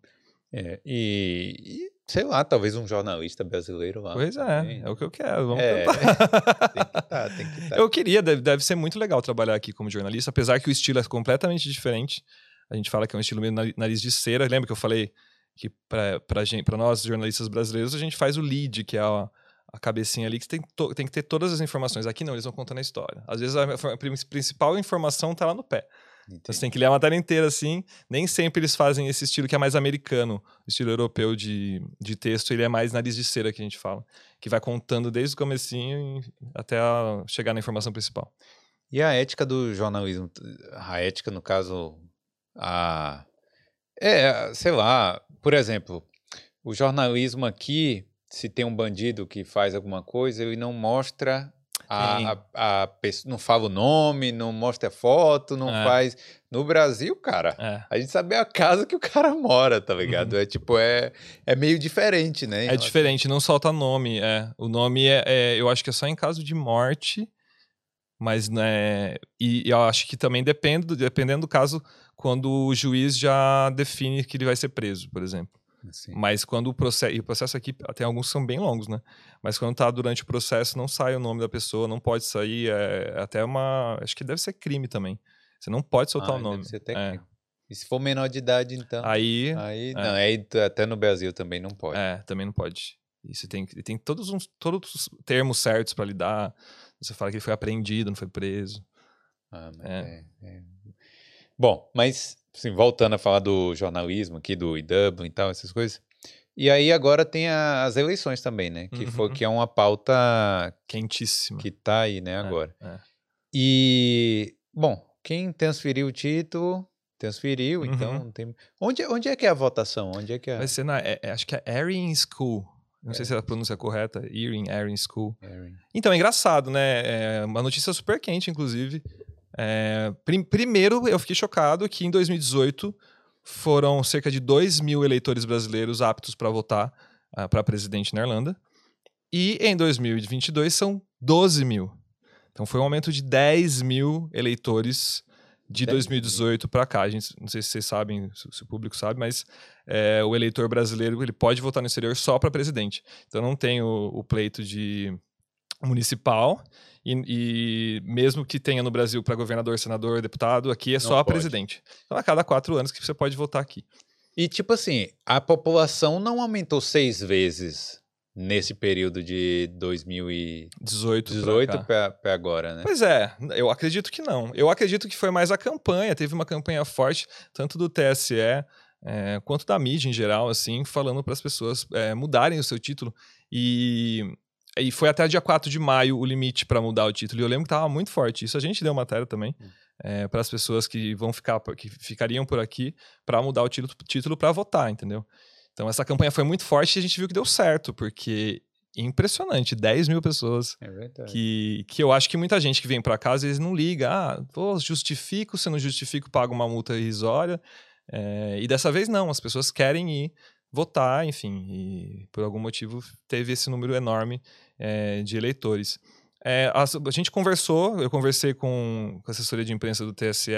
É, e, e, sei lá, talvez um jornalista brasileiro lá.
Pois é, também. é o que eu quero. Vamos é, tem que tá, tem que tá. Eu queria, deve, deve ser muito legal trabalhar aqui como jornalista, apesar que o estilo é completamente diferente. A gente fala que é um estilo meio nariz de cera. Lembra que eu falei que para nós, jornalistas brasileiros, a gente faz o lead, que é a, a cabecinha ali, que tem, tem que ter todas as informações. Aqui não, eles vão contando a história. Às vezes a, a principal informação está lá no pé. Então você tem que ler a matéria inteira assim. Nem sempre eles fazem esse estilo que é mais americano. O estilo europeu de, de texto, ele é mais nariz de cera que a gente fala. Que vai contando desde o comecinho até chegar na informação principal.
E a ética do jornalismo? A ética, no caso, a... É, sei lá, por exemplo, o jornalismo aqui, se tem um bandido que faz alguma coisa, ele não mostra a, a, a, não fala o nome, não mostra a foto, não é. faz. No Brasil, cara, é. a gente sabe a casa que o cara mora, tá ligado? Uhum. É tipo, é, é meio diferente, né?
É diferente, não solta nome. É. O nome é, é, eu acho que é só em caso de morte, mas né. E, e eu acho que também depende, dependendo do caso, quando o juiz já define que ele vai ser preso, por exemplo. Sim. Mas quando o processo. E o processo aqui, tem alguns que são bem longos, né? Mas quando tá durante o processo, não sai o nome da pessoa, não pode sair. É até uma. Acho que deve ser crime também. Você não pode soltar ah, o nome. Deve ser até é.
E se for menor de idade, então.
Aí.
Aí, é. não, aí até no Brasil também não pode.
É, também não pode. E você tem, tem todos, uns, todos os termos certos para lidar. Você fala que ele foi apreendido, não foi preso.
Ah, mas é. é, é Bom, mas assim, voltando a falar do jornalismo aqui, do IW e tal, essas coisas. E aí agora tem a, as eleições também, né? Que, uhum. foi, que é uma pauta
quentíssima.
Que tá aí, né, é, agora. É, é. E, bom, quem transferiu o título, transferiu, uhum. então tem... Onde, onde é que é a votação? Onde é que é?
Vai ser na, é, é acho que é Erin School. Não sei se a pronúncia é correta. Erin, Erin School. Erin. Então, é engraçado, né? É uma notícia super quente, inclusive. É, prim primeiro, eu fiquei chocado que em 2018 foram cerca de 2 mil eleitores brasileiros aptos para votar uh, ah, para presidente na Irlanda. E em 2022 são 12 mil. Então foi um aumento de 10 mil eleitores de 2018 para cá. A gente, não sei se vocês sabem, se o público sabe, mas é, o eleitor brasileiro ele pode votar no exterior só para presidente. Então não tem o, o pleito de municipal e, e, mesmo que tenha no Brasil para governador, senador, deputado, aqui é Não só pode. presidente. Então, a cada quatro anos que você pode votar aqui.
E, tipo assim, a população não aumentou seis vezes nesse período de 2018 18 para agora, né?
Pois é, eu acredito que não. Eu acredito que foi mais a campanha. Teve uma campanha forte, tanto do TSE é, quanto da mídia em geral, assim, falando para as pessoas é, mudarem o seu título. E e foi até dia 4 de maio o limite para mudar o título. E eu lembro que estava muito forte. Isso a gente deu matéria também hum. é, para as pessoas que vão ficar, que ficariam por aqui para mudar o título, título para votar, entendeu? Então essa campanha foi muito forte e a gente viu que deu certo, porque impressionante, 10 mil pessoas.
É verdade.
Que, que eu acho que muita gente que vem para cá às vezes não liga. Ah, pô, justifico, se não justifico, pago uma multa irrisória. É, e dessa vez não, as pessoas querem ir votar, enfim, e por algum motivo teve esse número enorme é, de eleitores. É, a, a, gente conversou, eu conversei com, com a assessoria de imprensa do TSE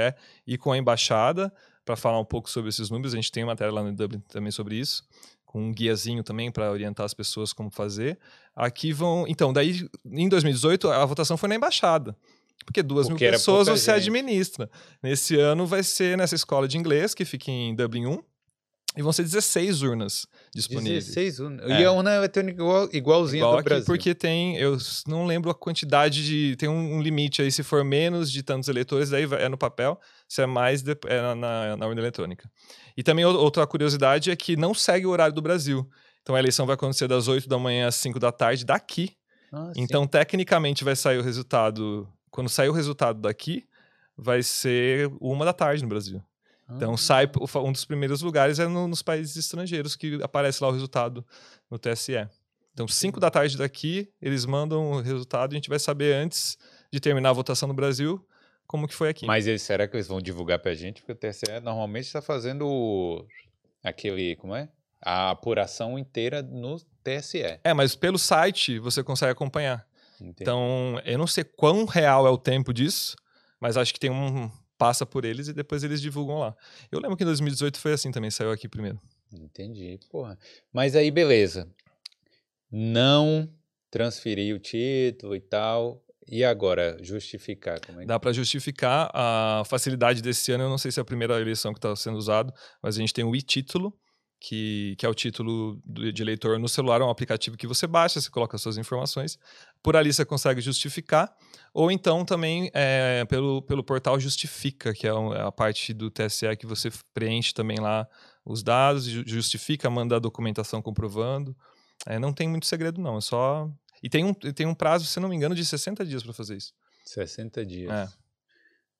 e com a embaixada para falar um pouco sobre esses números. A gente tem matéria lá no Dublin também sobre isso, com um guiazinho também para orientar as pessoas como fazer. Aqui vão. Então, daí em 2018 a votação foi na embaixada. Porque duas porque mil pessoas você gente. administra. Nesse ano vai ser nessa escola de inglês, que fica em Dublin 1, E vão ser 16 urnas disponíveis.
16 urnas.
É.
E a urna eletrônica igual, igualzinha
Igual
do Brasil.
porque tem, eu não lembro a quantidade de, tem um, um limite aí, se for menos de tantos eleitores, daí vai- é no papel, se é mais, de- é na, na, na urna eletrônica. E também ou- outra curiosidade é que não segue o horário do Brasil. Então a eleição vai acontecer das 8 da manhã às 5 da tarde daqui.
Ah, sim.
Então, tecnicamente, vai sair o resultado. Quando sair o resultado daqui, vai ser uma da tarde no Brasil. Então,
Ah.
sai um dos primeiros lugares é no- nos países estrangeiros que aparece lá o resultado no TSE. Então, 5 da tarde daqui, eles mandam o resultado e a gente vai saber antes de terminar a votação no Brasil como que foi aqui.
Mas eles, será que eles vão divulgar pra gente? Porque o TSE normalmente está fazendo o- aquele, como é? A apuração inteira no TSE.
É, mas pelo site você consegue acompanhar.
Entendi.
Então, eu não sei quão real é o tempo disso, mas acho que tem um. Passa por eles e depois eles divulgam lá. Eu lembro que em 2018 foi assim também, saiu aqui primeiro.
Entendi, porra. Mas aí, beleza. Não transferir o título e tal. E agora, justificar como é que...
Dá para justificar a facilidade desse ano. Eu não sei se é a primeira eleição que está sendo usado, mas a gente tem o e-título, que, que é o título de eleitor no celular. É um aplicativo que você baixa, você coloca as suas informações. Por ali você consegue justificar. Ou então também é, pelo, pelo portal Justifica, que é é a parte do TSE que você preenche também lá os dados, ju- justifica, manda a documentação comprovando. É, não tem muito segredo, não. É só. E tem um, tem um prazo, se não me engano, de 60 dias para fazer isso.
60 dias.
É.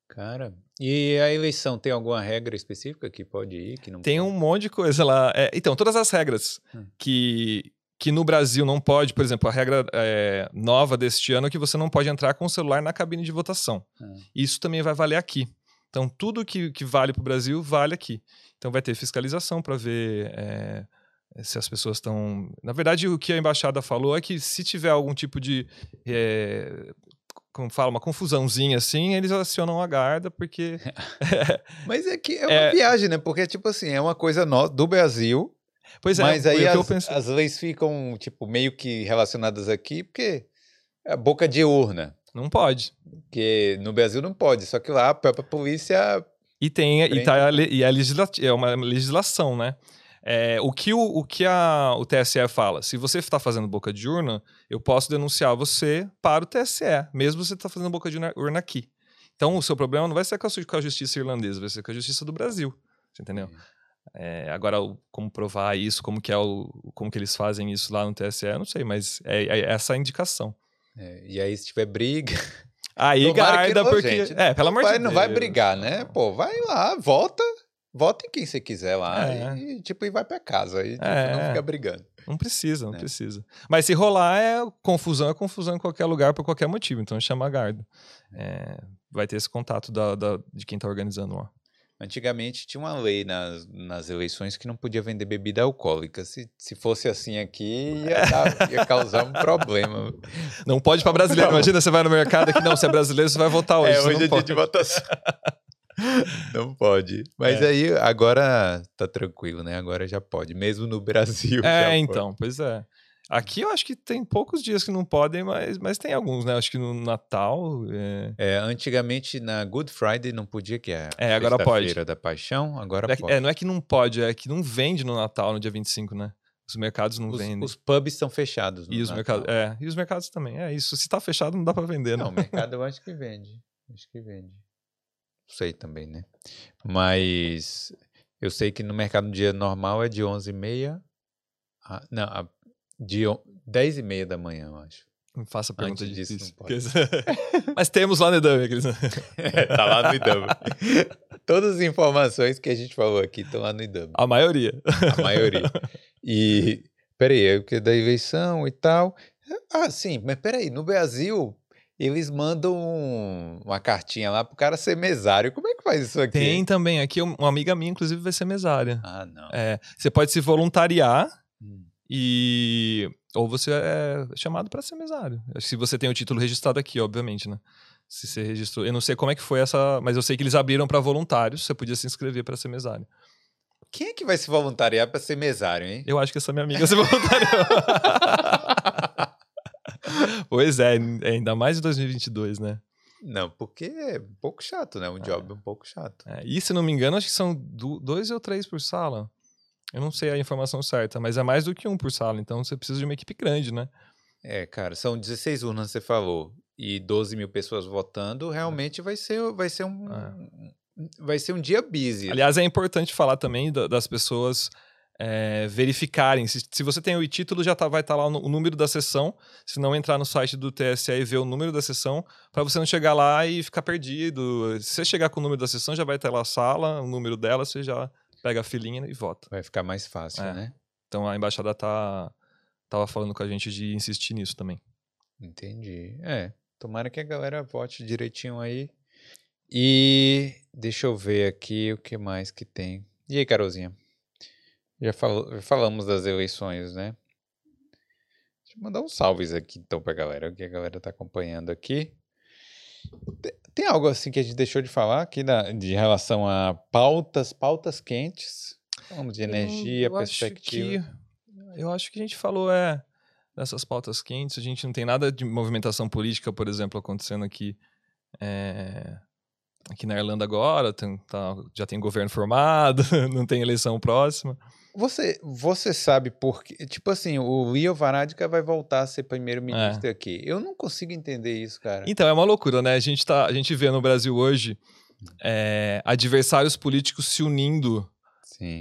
Cara, e a eleição tem alguma regra específica que pode ir, que não
Tem
pode?
um monte de coisa lá. É, então, todas as regras
Hum.
que, que no Brasil não pode, por exemplo, a regra é, nova deste ano é que você não pode entrar com o celular na cabine de votação.
Hum.
Isso também vai valer aqui. Então, tudo que, que vale para o Brasil, vale aqui. Então, vai ter fiscalização para ver é, se as pessoas estão. Na verdade, o que a embaixada falou é que se tiver algum tipo de. é, como fala, uma confusãozinha assim, eles acionam a guarda, porque.
Mas é que é uma
É.
viagem, né? Porque, tipo assim, é uma coisa no- do Brasil,
Pois é,
mas aí as,
pensei.
as leis ficam, tipo, meio que relacionadas aqui, porque é boca de urna.
Não pode.
Porque no Brasil não pode, só que lá a própria polícia.
E tem e,
Prende.
tá a, e a legisla- é uma legislação, né? É, o que, o, o, que a, o TSE fala? Se você está fazendo boca de urna, eu posso denunciar você para o TSE, mesmo você está fazendo boca de urna, urna aqui. Então, o seu problema não vai ser com a, justiça irlandesa, vai ser com a justiça do Brasil. Você entendeu? É, agora, como provar isso, como que, é o, como que eles fazem isso lá no TSE, eu não sei, mas é, é essa a indicação.
É, e aí, se tiver briga.
Aí,
Tomara
guarda,
não,
porque...
gente.
É, pelo amor de
não
Deus.
vai brigar, né? Pô, vai lá, vota. Vota em quem você quiser lá.
É.
E, tipo, e vai pra casa. E tipo,
É.
não fica brigando.
Não precisa, não
né?
precisa. Mas se rolar, é confusão, é confusão em qualquer lugar por qualquer motivo. Então chama a guarda. É, vai ter esse contato da, da- de quem tá organizando lá.
Antigamente tinha uma lei nas, nas eleições que não podia vender bebida alcoólica. Se, se fosse assim aqui, ia, dar- ia causar um problema.
Não pode para brasileiro. Imagina, você vai no mercado aqui, não, você é brasileiro, você vai votar hoje.
é, hoje é dia de votação. não pode. Mas
É.
aí, agora tá tranquilo, né? Agora já pode. Mesmo no Brasil.
É,
pode.
então, pois é. Aqui eu acho que tem poucos dias que não podem, mas, mas tem alguns, né? Acho que no Natal. É,
É, antigamente na Good Friday não podia, que é a
É, agora pode.
Feira da Paixão, agora
é que-
pode.
é, não é que não pode, é que não vende no Natal, no dia 25, né? Os mercados não
os,
vendem.
os pubs estão fechados.
E os,
Natal.
mercados, é, e os mercados também. É isso. Se tá fechado, não dá para vender, né?
Não, o mercado eu acho que vende. Acho que vende. Sei também, né? Mas eu sei que no mercado no dia normal é de 11h30. a- não, a- de on- 10h30 da manhã, eu acho.
Não faça pergunta
Antes disso,
difícil.
não pode.
Mas temos lá no Edame. aqueles-
tá lá no IDAM. Todas as informações que a gente falou aqui estão lá no IDAM.
A maioria.
A maioria. E, peraí, é o que da eleição e tal. Ah, sim, mas peraí, no Brasil, eles mandam um- uma cartinha lá pro cara ser mesário. Como é que faz isso aqui?
Tem também. Aqui um- uma amiga minha, inclusive, vai ser mesária.
Ah, não.
É, você pode se voluntariar
Hum.
e. Ou você é chamado para ser mesário. Se você tem o título registrado aqui, obviamente, né? Se você registrou. Eu não sei como é que foi essa. Mas eu sei que eles abriram para voluntários. Você podia se inscrever para ser mesário.
Quem é que vai se voluntariar pra ser mesário, hein?
Eu acho que essa minha amiga se voluntariou. pois é, ainda mais em 2022, né?
Não, porque é um pouco chato, né? Um job um pouco chato.
É, e se não me engano, acho que são dois ou três por sala. Eu não sei a informação certa, mas é mais do que um por sala, então você precisa de uma equipe grande, né?
É, cara, são 16 urnas, você falou, e 12 mil pessoas votando, realmente vai ser, vai ser um.
É.
Vai ser um dia busy.
Aliás, é importante falar também da- das pessoas é, verificarem. Se, se você tem o título, já tá- vai estar lá o, o número da sessão. Se não entrar no site do TSE e ver o número da sessão, para você não chegar lá e ficar perdido. Se você chegar com o número da sessão, já vai ter lá a sala, o número dela, você já pega a filinha e vota.
Vai ficar mais fácil,
É.
né?
Então a embaixada tá tava falando com a gente de insistir nisso também.
Entendi. É, tomara que a galera vote direitinho aí. E deixa eu ver aqui o que mais que tem. E aí, Carolzinha? Já, já falamos das eleições, né? Deixa eu mandar uns salves aqui então pra galera, que a galera tá acompanhando aqui. Te- Tem algo assim que a gente deixou de falar aqui da, de relação a pautas, pautas quentes? Falamos de energia,
eu acho
perspectiva.
que- eu acho que a gente falou é dessas pautas quentes. A gente não tem nada de movimentação política, por exemplo, acontecendo aqui. é, aqui na Irlanda agora, tem- tá- já tem governo formado, não tem eleição próxima.
Você, você sabe por quê? Tipo assim, o Leo Varadkar vai voltar a ser primeiro-ministro aqui. Eu não consigo entender isso, cara.
Então, é uma loucura, né? A gente, tá, a gente vê no Brasil hoje é, adversários políticos se unindo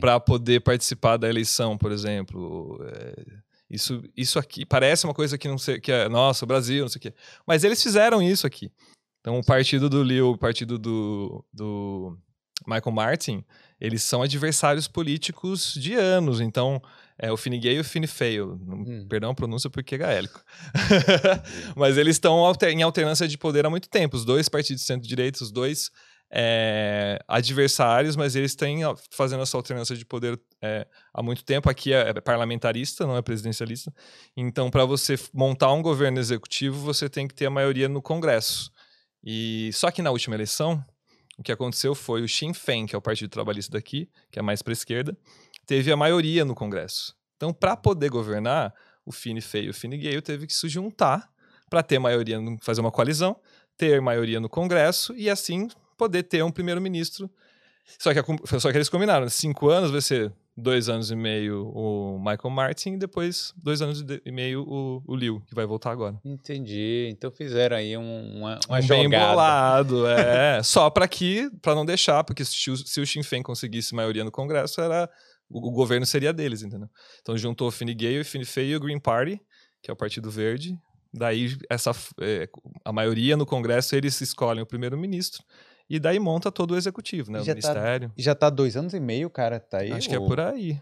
para poder participar da eleição, por exemplo. É, isso, isso aqui parece uma coisa que não sei que é nossa, o Brasil, não sei o quê. Mas eles fizeram isso aqui. Então, o partido do Leo, o partido do, do Michael Martin, eles são adversários políticos de anos. Então, é o Fine Gael e o Fine Feio.
Hum.
Perdão a pronúncia porque é gaélico. Mas eles estão alter- em alternância de poder há muito tempo. Os dois partidos de centro-direita, os dois é, adversários, mas eles têm fazendo essa alternância de poder é, há muito tempo. Aqui é, é parlamentarista, não é presidencialista. Então, para você montar um governo executivo, você tem que ter a maioria no Congresso. E só que na última eleição, o que aconteceu foi o Sinn Féin, que é o partido trabalhista daqui, que é mais para esquerda, teve a maioria no Congresso. Então, para poder governar, o Fine Féin e o Fine Gael teve que se juntar para ter maioria, fazer uma coalizão, ter maioria no Congresso e assim poder ter um primeiro-ministro. Só que, a só que eles combinaram, cinco anos vai ser dois anos e meio o Michael Martin e depois dois anos e meio o, o Liu, que vai voltar agora.
Entendi. Então fizeram aí um- uma, uma
Um bem
jogada.
bolado, é. Só para que, para não deixar, porque se, o- se o Sinn Féin conseguisse maioria no Congresso, era o, o governo seria deles, entendeu? Então juntou o Fine Gael, o Fine Féin e o Green Party, que é o Partido Verde. Daí essa é, a maioria no Congresso eles escolhem o primeiro-ministro e daí monta todo o executivo, né? O
Já tá-
ministério.
Já tá dois anos e meio, cara, tá aí.
Acho que é
o-
por aí.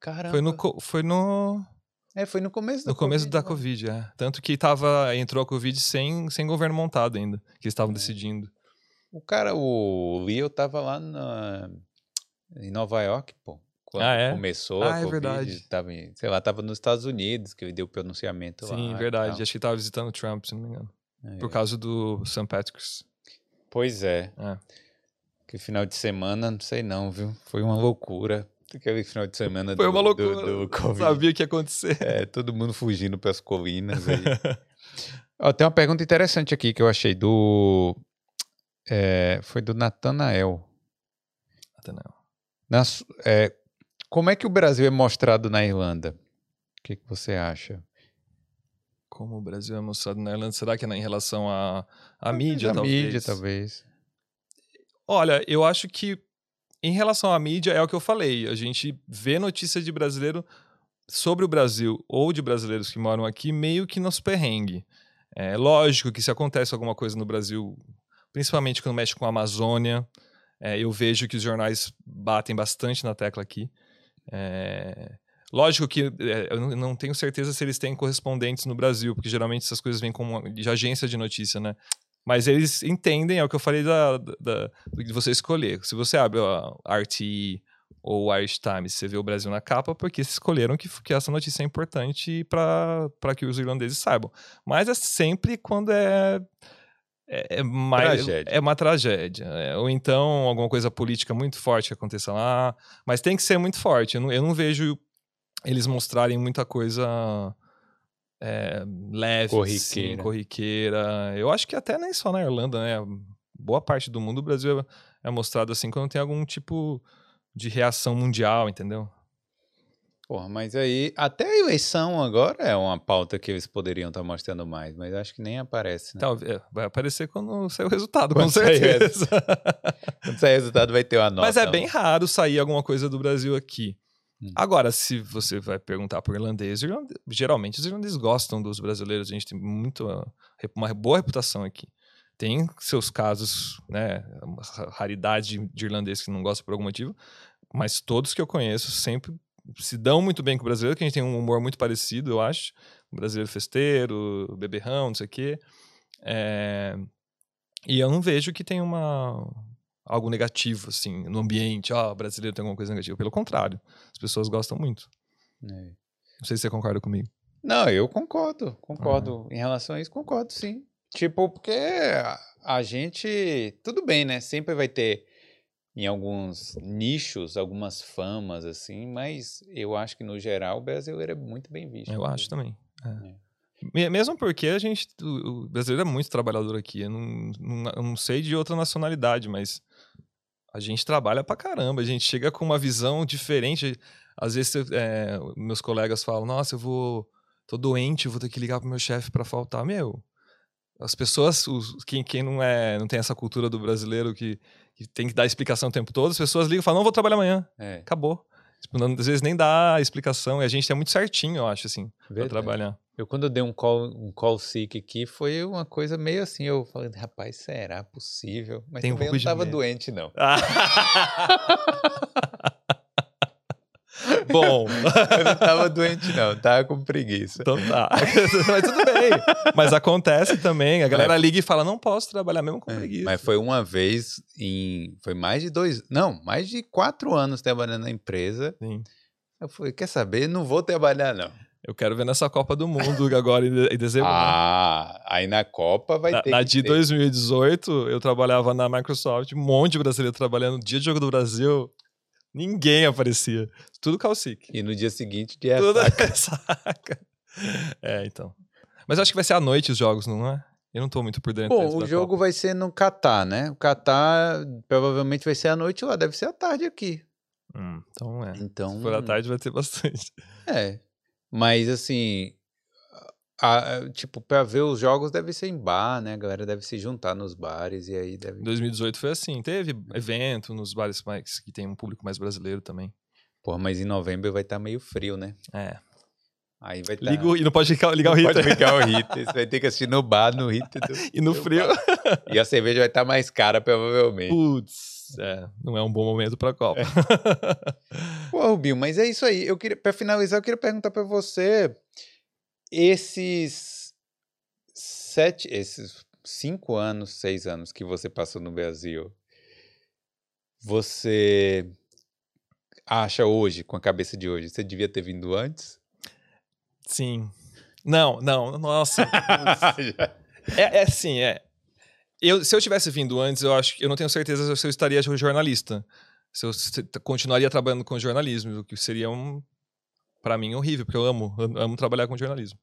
Caramba.
Foi no, foi no,
É, foi no começo da
no começo da
né?
Covid, é. Tanto que tava, entrou a Covid sem, sem governo montado ainda, que eles estavam
É.
decidindo.
O cara, o Leo tava lá na, em Nova York, pô. Quando
Ah, é?
começou
Ah,
a
é
Covid,
verdade.
tava em, sei lá, tava nos Estados Unidos, que ele deu o pronunciamento lá.
Sim, verdade. Acho que tava visitando o Trump, se não me engano.
É.
Por causa do St. Patrick's.
Pois é.
É.
Que final de semana, não sei não, viu? Foi uma loucura. Aquele final de semana
Foi
do,
uma
do-
loucura.
do Covid.
sabia o que ia acontecer.
É, todo mundo fugindo para as colinas aí. Ó, tem uma pergunta interessante aqui que eu achei do. é, foi do Natanael.
Até não.
Na su- é, como é que o Brasil é mostrado na Irlanda? O que, que você acha?
Como o Brasil é mostrado na Irlanda, será que é em relação à mídia,
a
talvez?
mídia, talvez.
Olha, eu acho que em relação à mídia é o que eu falei. A gente vê notícia de brasileiro sobre o Brasil ou de brasileiros que moram aqui meio que nos perrengue. É lógico que se acontece alguma coisa no Brasil, principalmente quando mexe com a Amazônia, é, eu vejo que os jornais batem bastante na tecla aqui. É, lógico que é, eu não- tenho certeza se eles têm correspondentes no Brasil, porque geralmente essas coisas vêm como de agência de notícia, né? Mas eles entendem, é o que eu falei da, da- de você escolher. Se você abre a RT ou o Irish Times, você vê o Brasil na capa, porque eles escolheram que, que essa notícia é importante para que os irlandeses saibam. Mas é sempre quando é. É, é mais,
Tragédia.
é uma tragédia. é, ou então alguma coisa política muito forte que aconteça lá. Mas tem que ser muito forte. Eu não, eu não vejo eles mostrarem muita coisa é, leve,
Corriqueira.
Assim, corriqueira. Eu acho que até nem só na Irlanda, né? Boa parte do mundo, o Brasil é, é mostrado assim quando tem algum tipo de reação mundial, entendeu?
Porra, mas aí, até a eleição agora é uma pauta que eles poderiam estar mostrando mais, mas acho que nem aparece, né?
Talvez, é, vai aparecer quando sair o resultado, com
Quando sair o
certeza.
Quando sair o resultado vai ter uma nota.
Mas é bem raro sair alguma coisa do Brasil aqui.
Hum.
Agora, se você vai perguntar por irlandês, irlande- geralmente os irlandeses gostam dos brasileiros. A gente tem muito, ah, uma boa reputação aqui. Tem seus casos, né? Uma ra- raridade de- de irlandês que não gosta por algum motivo, mas todos que eu conheço sempre se dão muito bem com o brasileiro, que a gente tem um humor muito parecido, eu acho. O brasileiro festeiro, beberrão, não sei o quê. É, E eu não vejo que tem uma algo negativo, assim, no ambiente. Ah, o brasileiro tem alguma coisa negativa. Pelo contrário, as pessoas gostam muito.
É.
Não sei se você concorda comigo.
Não, eu concordo, concordo. Em relação a isso, concordo sim. Tipo, porque a, gente. Tudo bem, né? Sempre vai ter em alguns nichos, algumas famas, assim, mas eu acho que no geral o brasileiro é muito bem visto.
Eu
né?
acho também. é. Me- Mesmo porque a gente, o o brasileiro é muito trabalhador aqui. Eu não, não, eu não sei de outra nacionalidade, mas a gente trabalha pra caramba. A gente chega com uma visão diferente. Às vezes, é, meus colegas falam: Nossa, eu vou. tô doente, eu vou ter que ligar pro meu chefe pra faltar. Meu, as pessoas, os- quem, quem não é, não tem essa cultura do brasileiro que, que tem que dar explicação o tempo todo, as pessoas ligam e falam: Não, vou trabalhar amanhã.
É,
Acabou. Tipo, não- às vezes nem dá explicação. E a gente é muito certinho, eu acho, assim, pra
verdade.
trabalhar.
Eu, quando eu dei um call, um call sick aqui, foi uma coisa meio assim. Eu falei, rapaz, será possível? Mas
Tem um
também eu não
de
tava
medo.
doente, não.
Bom,
Eu não tava doente, não. Tava com preguiça.
então tá. Mas tudo bem. Mas acontece também. A galera liga e fala: não posso trabalhar mesmo com preguiça.
É, Mas foi uma vez em. Foi mais de dois. Não, mais de quatro anos trabalhando na empresa.
Sim.
Eu falei, quer saber? Não vou trabalhar, não.
Eu quero ver nessa Copa do Mundo agora em de- em dezembro.
Ah, aí na Copa vai
Na,
ter.
na de
ter.
2018, eu trabalhava na Microsoft, um monte de brasileiro trabalhando. Dia de jogo do Brasil, ninguém aparecia. Tudo calcique.
E no dia seguinte, dia
Tudo
saca.
saca. É, então. Mas eu acho que vai ser à noite os jogos, não é? Eu não tô muito por dentro.
Bom, o jogo
Copa.
vai ser no Catar, né? O Catar provavelmente vai ser à noite lá, deve ser à tarde aqui.
Hum, então é.
Então.
Se for à tarde vai ter bastante.
É. Mas assim. a- tipo, pra ver os jogos deve ser em bar, né? A galera deve se juntar nos bares e aí deve.
Em 2018 foi assim. Teve evento nos bares mais, que tem um público mais brasileiro também.
Pô, mas em novembro vai estar meio frio, né?
É.
Aí vai
o- e não pode ligar, ligar o
Pode
heater.
ligar o Rita. Você vai ter que assistir no bar, no Rita. do-
E no frio.
bar. E a cerveja vai estar mais cara, provavelmente.
Putz, é, não é um bom momento pra Copa.
Pô, Rubinho, mas é isso aí. Eu queria, para finalizar, eu queria perguntar para você esses sete, esses cinco anos, seis anos que você passou no Brasil, você acha hoje, com a cabeça de hoje, você devia ter vindo antes?
Sim. Não, não, nossa. É, é assim, é. Eu, se eu tivesse vindo antes, eu acho que eu não tenho certeza se eu estaria jornalista. Se eu continuaria trabalhando com jornalismo, o que seria um para mim horrível, porque eu amo, eu amo trabalhar com jornalismo.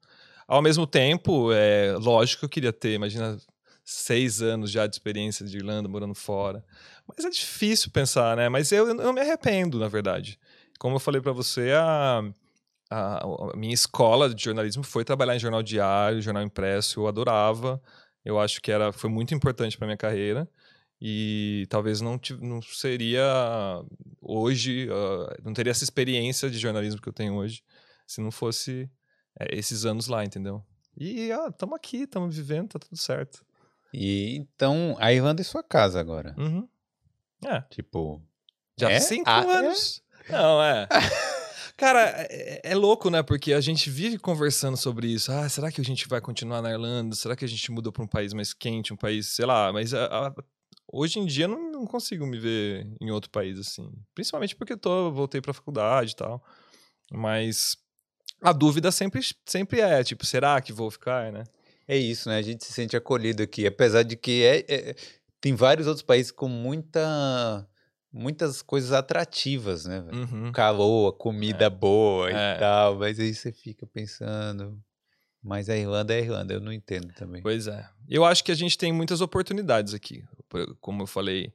Ao mesmo tempo, é lógico que eu queria ter, imagina seis anos já de experiência de Irlanda, morando fora. Mas é difícil pensar, né? Mas eu, eu não me arrependo, na verdade. Como eu falei para você, a, a, a minha escola de jornalismo foi trabalhar em jornal diário, jornal impresso, eu adorava. Eu acho que era, foi muito importante para minha carreira e talvez não, não seria hoje, ah, não teria essa experiência de jornalismo que eu tenho hoje se não fosse é, esses anos lá, entendeu? E estamos aqui, estamos vivendo, tá tudo certo.
E então, a Irlanda é sua casa agora.
Uhum. É,
Tipo,
já
É?
cinco
Ah, é?
anos. Não, é. Cara, é, é louco, né? Porque a gente vive conversando sobre isso. Ah, será que a gente vai continuar na Irlanda? Será que a gente mudou para um país mais quente, um país, sei lá, mas a- a- hoje em dia não, não consigo me ver em outro país assim. Principalmente porque tô, voltei pra faculdade e tal. Mas a dúvida sempre, sempre é, tipo, será que vou ficar, né?
É isso, né? A gente se sente acolhido aqui, apesar de que é, é- tem vários outros países com muita, muitas coisas atrativas, né?
Uhum.
Calor, comida boa
É.
e tal, mas aí você fica pensando. Mas a Irlanda é a Irlanda, eu não entendo também.
Pois é. Eu acho que a gente tem muitas oportunidades aqui. Como eu falei,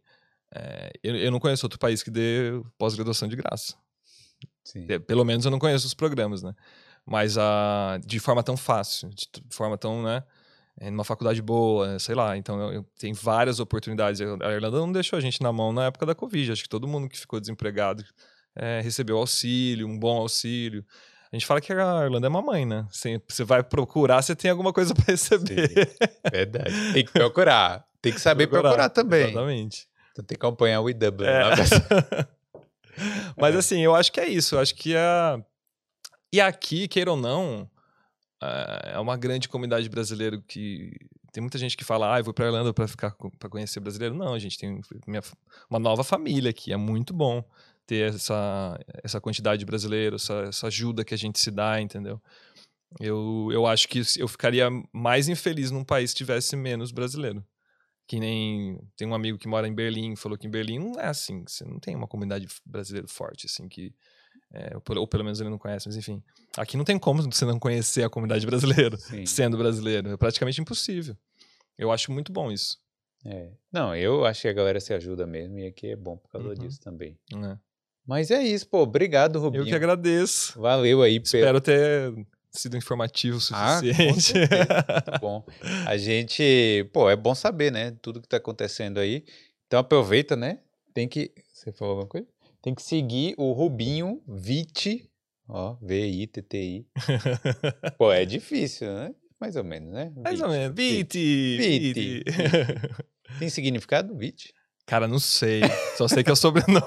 é, eu, eu não conheço outro país que dê pós-graduação de graça.
Sim.
É, Pelo menos eu não conheço os programas, né? Mas a, de forma tão fácil, de forma tão, né? É, Numa faculdade boa, sei lá. Então, eu, eu- tem várias oportunidades. A Irlanda não deixou a gente na mão na época da Covid. Acho que todo mundo que ficou desempregado é, recebeu auxílio, um bom auxílio. A gente fala que a Irlanda é uma mãe, né? Você você vai procurar, você tem alguma coisa para receber.
Verdade. Tem que procurar. Tem que saber procurar, também.
Exatamente.
Então tem que acompanhar o IW.
É.
lá.
Mas assim, eu acho que é isso. Eu acho que a. E aqui, queira ou não, é uma grande comunidade brasileira que. Tem muita gente que fala, ah, eu vou pra Irlanda pra, ficar, para conhecer brasileiro. Não, a gente tem minha- uma nova família aqui. É muito bom ter essa, essa quantidade de brasileiros, essa, essa ajuda que a gente se dá, entendeu? Eu, eu acho que eu ficaria mais infeliz num país que tivesse menos brasileiro. Que nem tem um amigo que mora em Berlim, falou que em Berlim não é assim, você não tem uma comunidade brasileira forte, assim, que. É, ou, pelo- pelo menos ele não conhece, mas enfim. Aqui não tem como você não conhecer a comunidade brasileira
Sim.
sendo brasileiro. É praticamente impossível. Eu acho muito bom isso.
É. Não, eu acho que a galera se ajuda mesmo e aqui é bom por causa
Uhum.
disso também.
né?
Mas é isso, pô. Obrigado, Rubinho.
Eu que agradeço.
Valeu aí pelo.
Espero ter sido informativo o
Ah,
suficiente.
certeza. Muito bom. A gente, pô, é bom saber, né? Tudo que tá acontecendo aí. Então aproveita, né? Tem que. Você falou alguma coisa? Tem que seguir o Rubinho Viti. Ó, V-I-T-T-I. Pô, é difícil, né? Mais ou menos, né?
Mais ou menos. Viti.
Viti. Tem significado, Viti?
Cara, não sei. Só sei que é o sobrenome.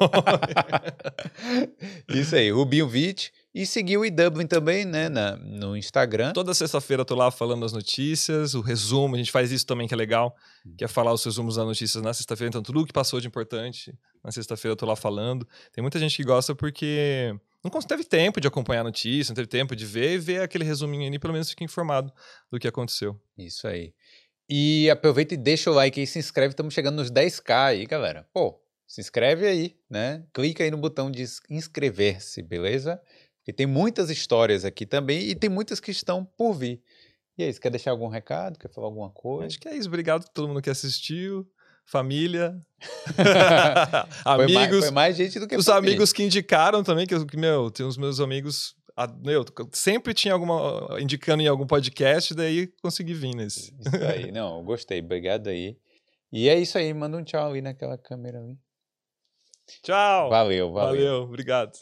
Isso aí, Rubinho Viti. E seguir o IW também, né? Na, no Instagram.
Toda sexta-feira eu tô lá falando as notícias, o resumo, a gente faz isso também que é legal, que é falar os resumos das notícias na sexta-feira, então tudo que passou de importante, na sexta-feira eu tô lá falando. Tem muita gente que gosta porque não teve tempo de acompanhar a notícia, não teve tempo de ver e ver aquele resuminho ali, pelo menos fica informado do que aconteceu.
Isso aí. E aproveita e deixa o like aí, se inscreve. Estamos chegando nos 10k aí, galera. Pô, se inscreve aí, né? Clica aí no botão de ins- inscrever-se, beleza? Porque tem muitas histórias aqui também e tem muitas que estão por vir. E aí, você quer deixar algum recado? Quer falar alguma coisa?
Acho que é isso. Obrigado a todo mundo que assistiu, família,
Foi mais,
amigos,
foi mais gente do que
os
família.
amigos que indicaram também, que, eu- que, meu, tem os meus amigos. a- Meu, sempre tinha alguma. indicando em algum podcast, daí consegui vir nesse.
Isso aí, não, gostei. Obrigado aí. E é isso aí, manda um tchau ali naquela câmera ali.
Tchau!
Valeu, valeu.
valeu obrigado.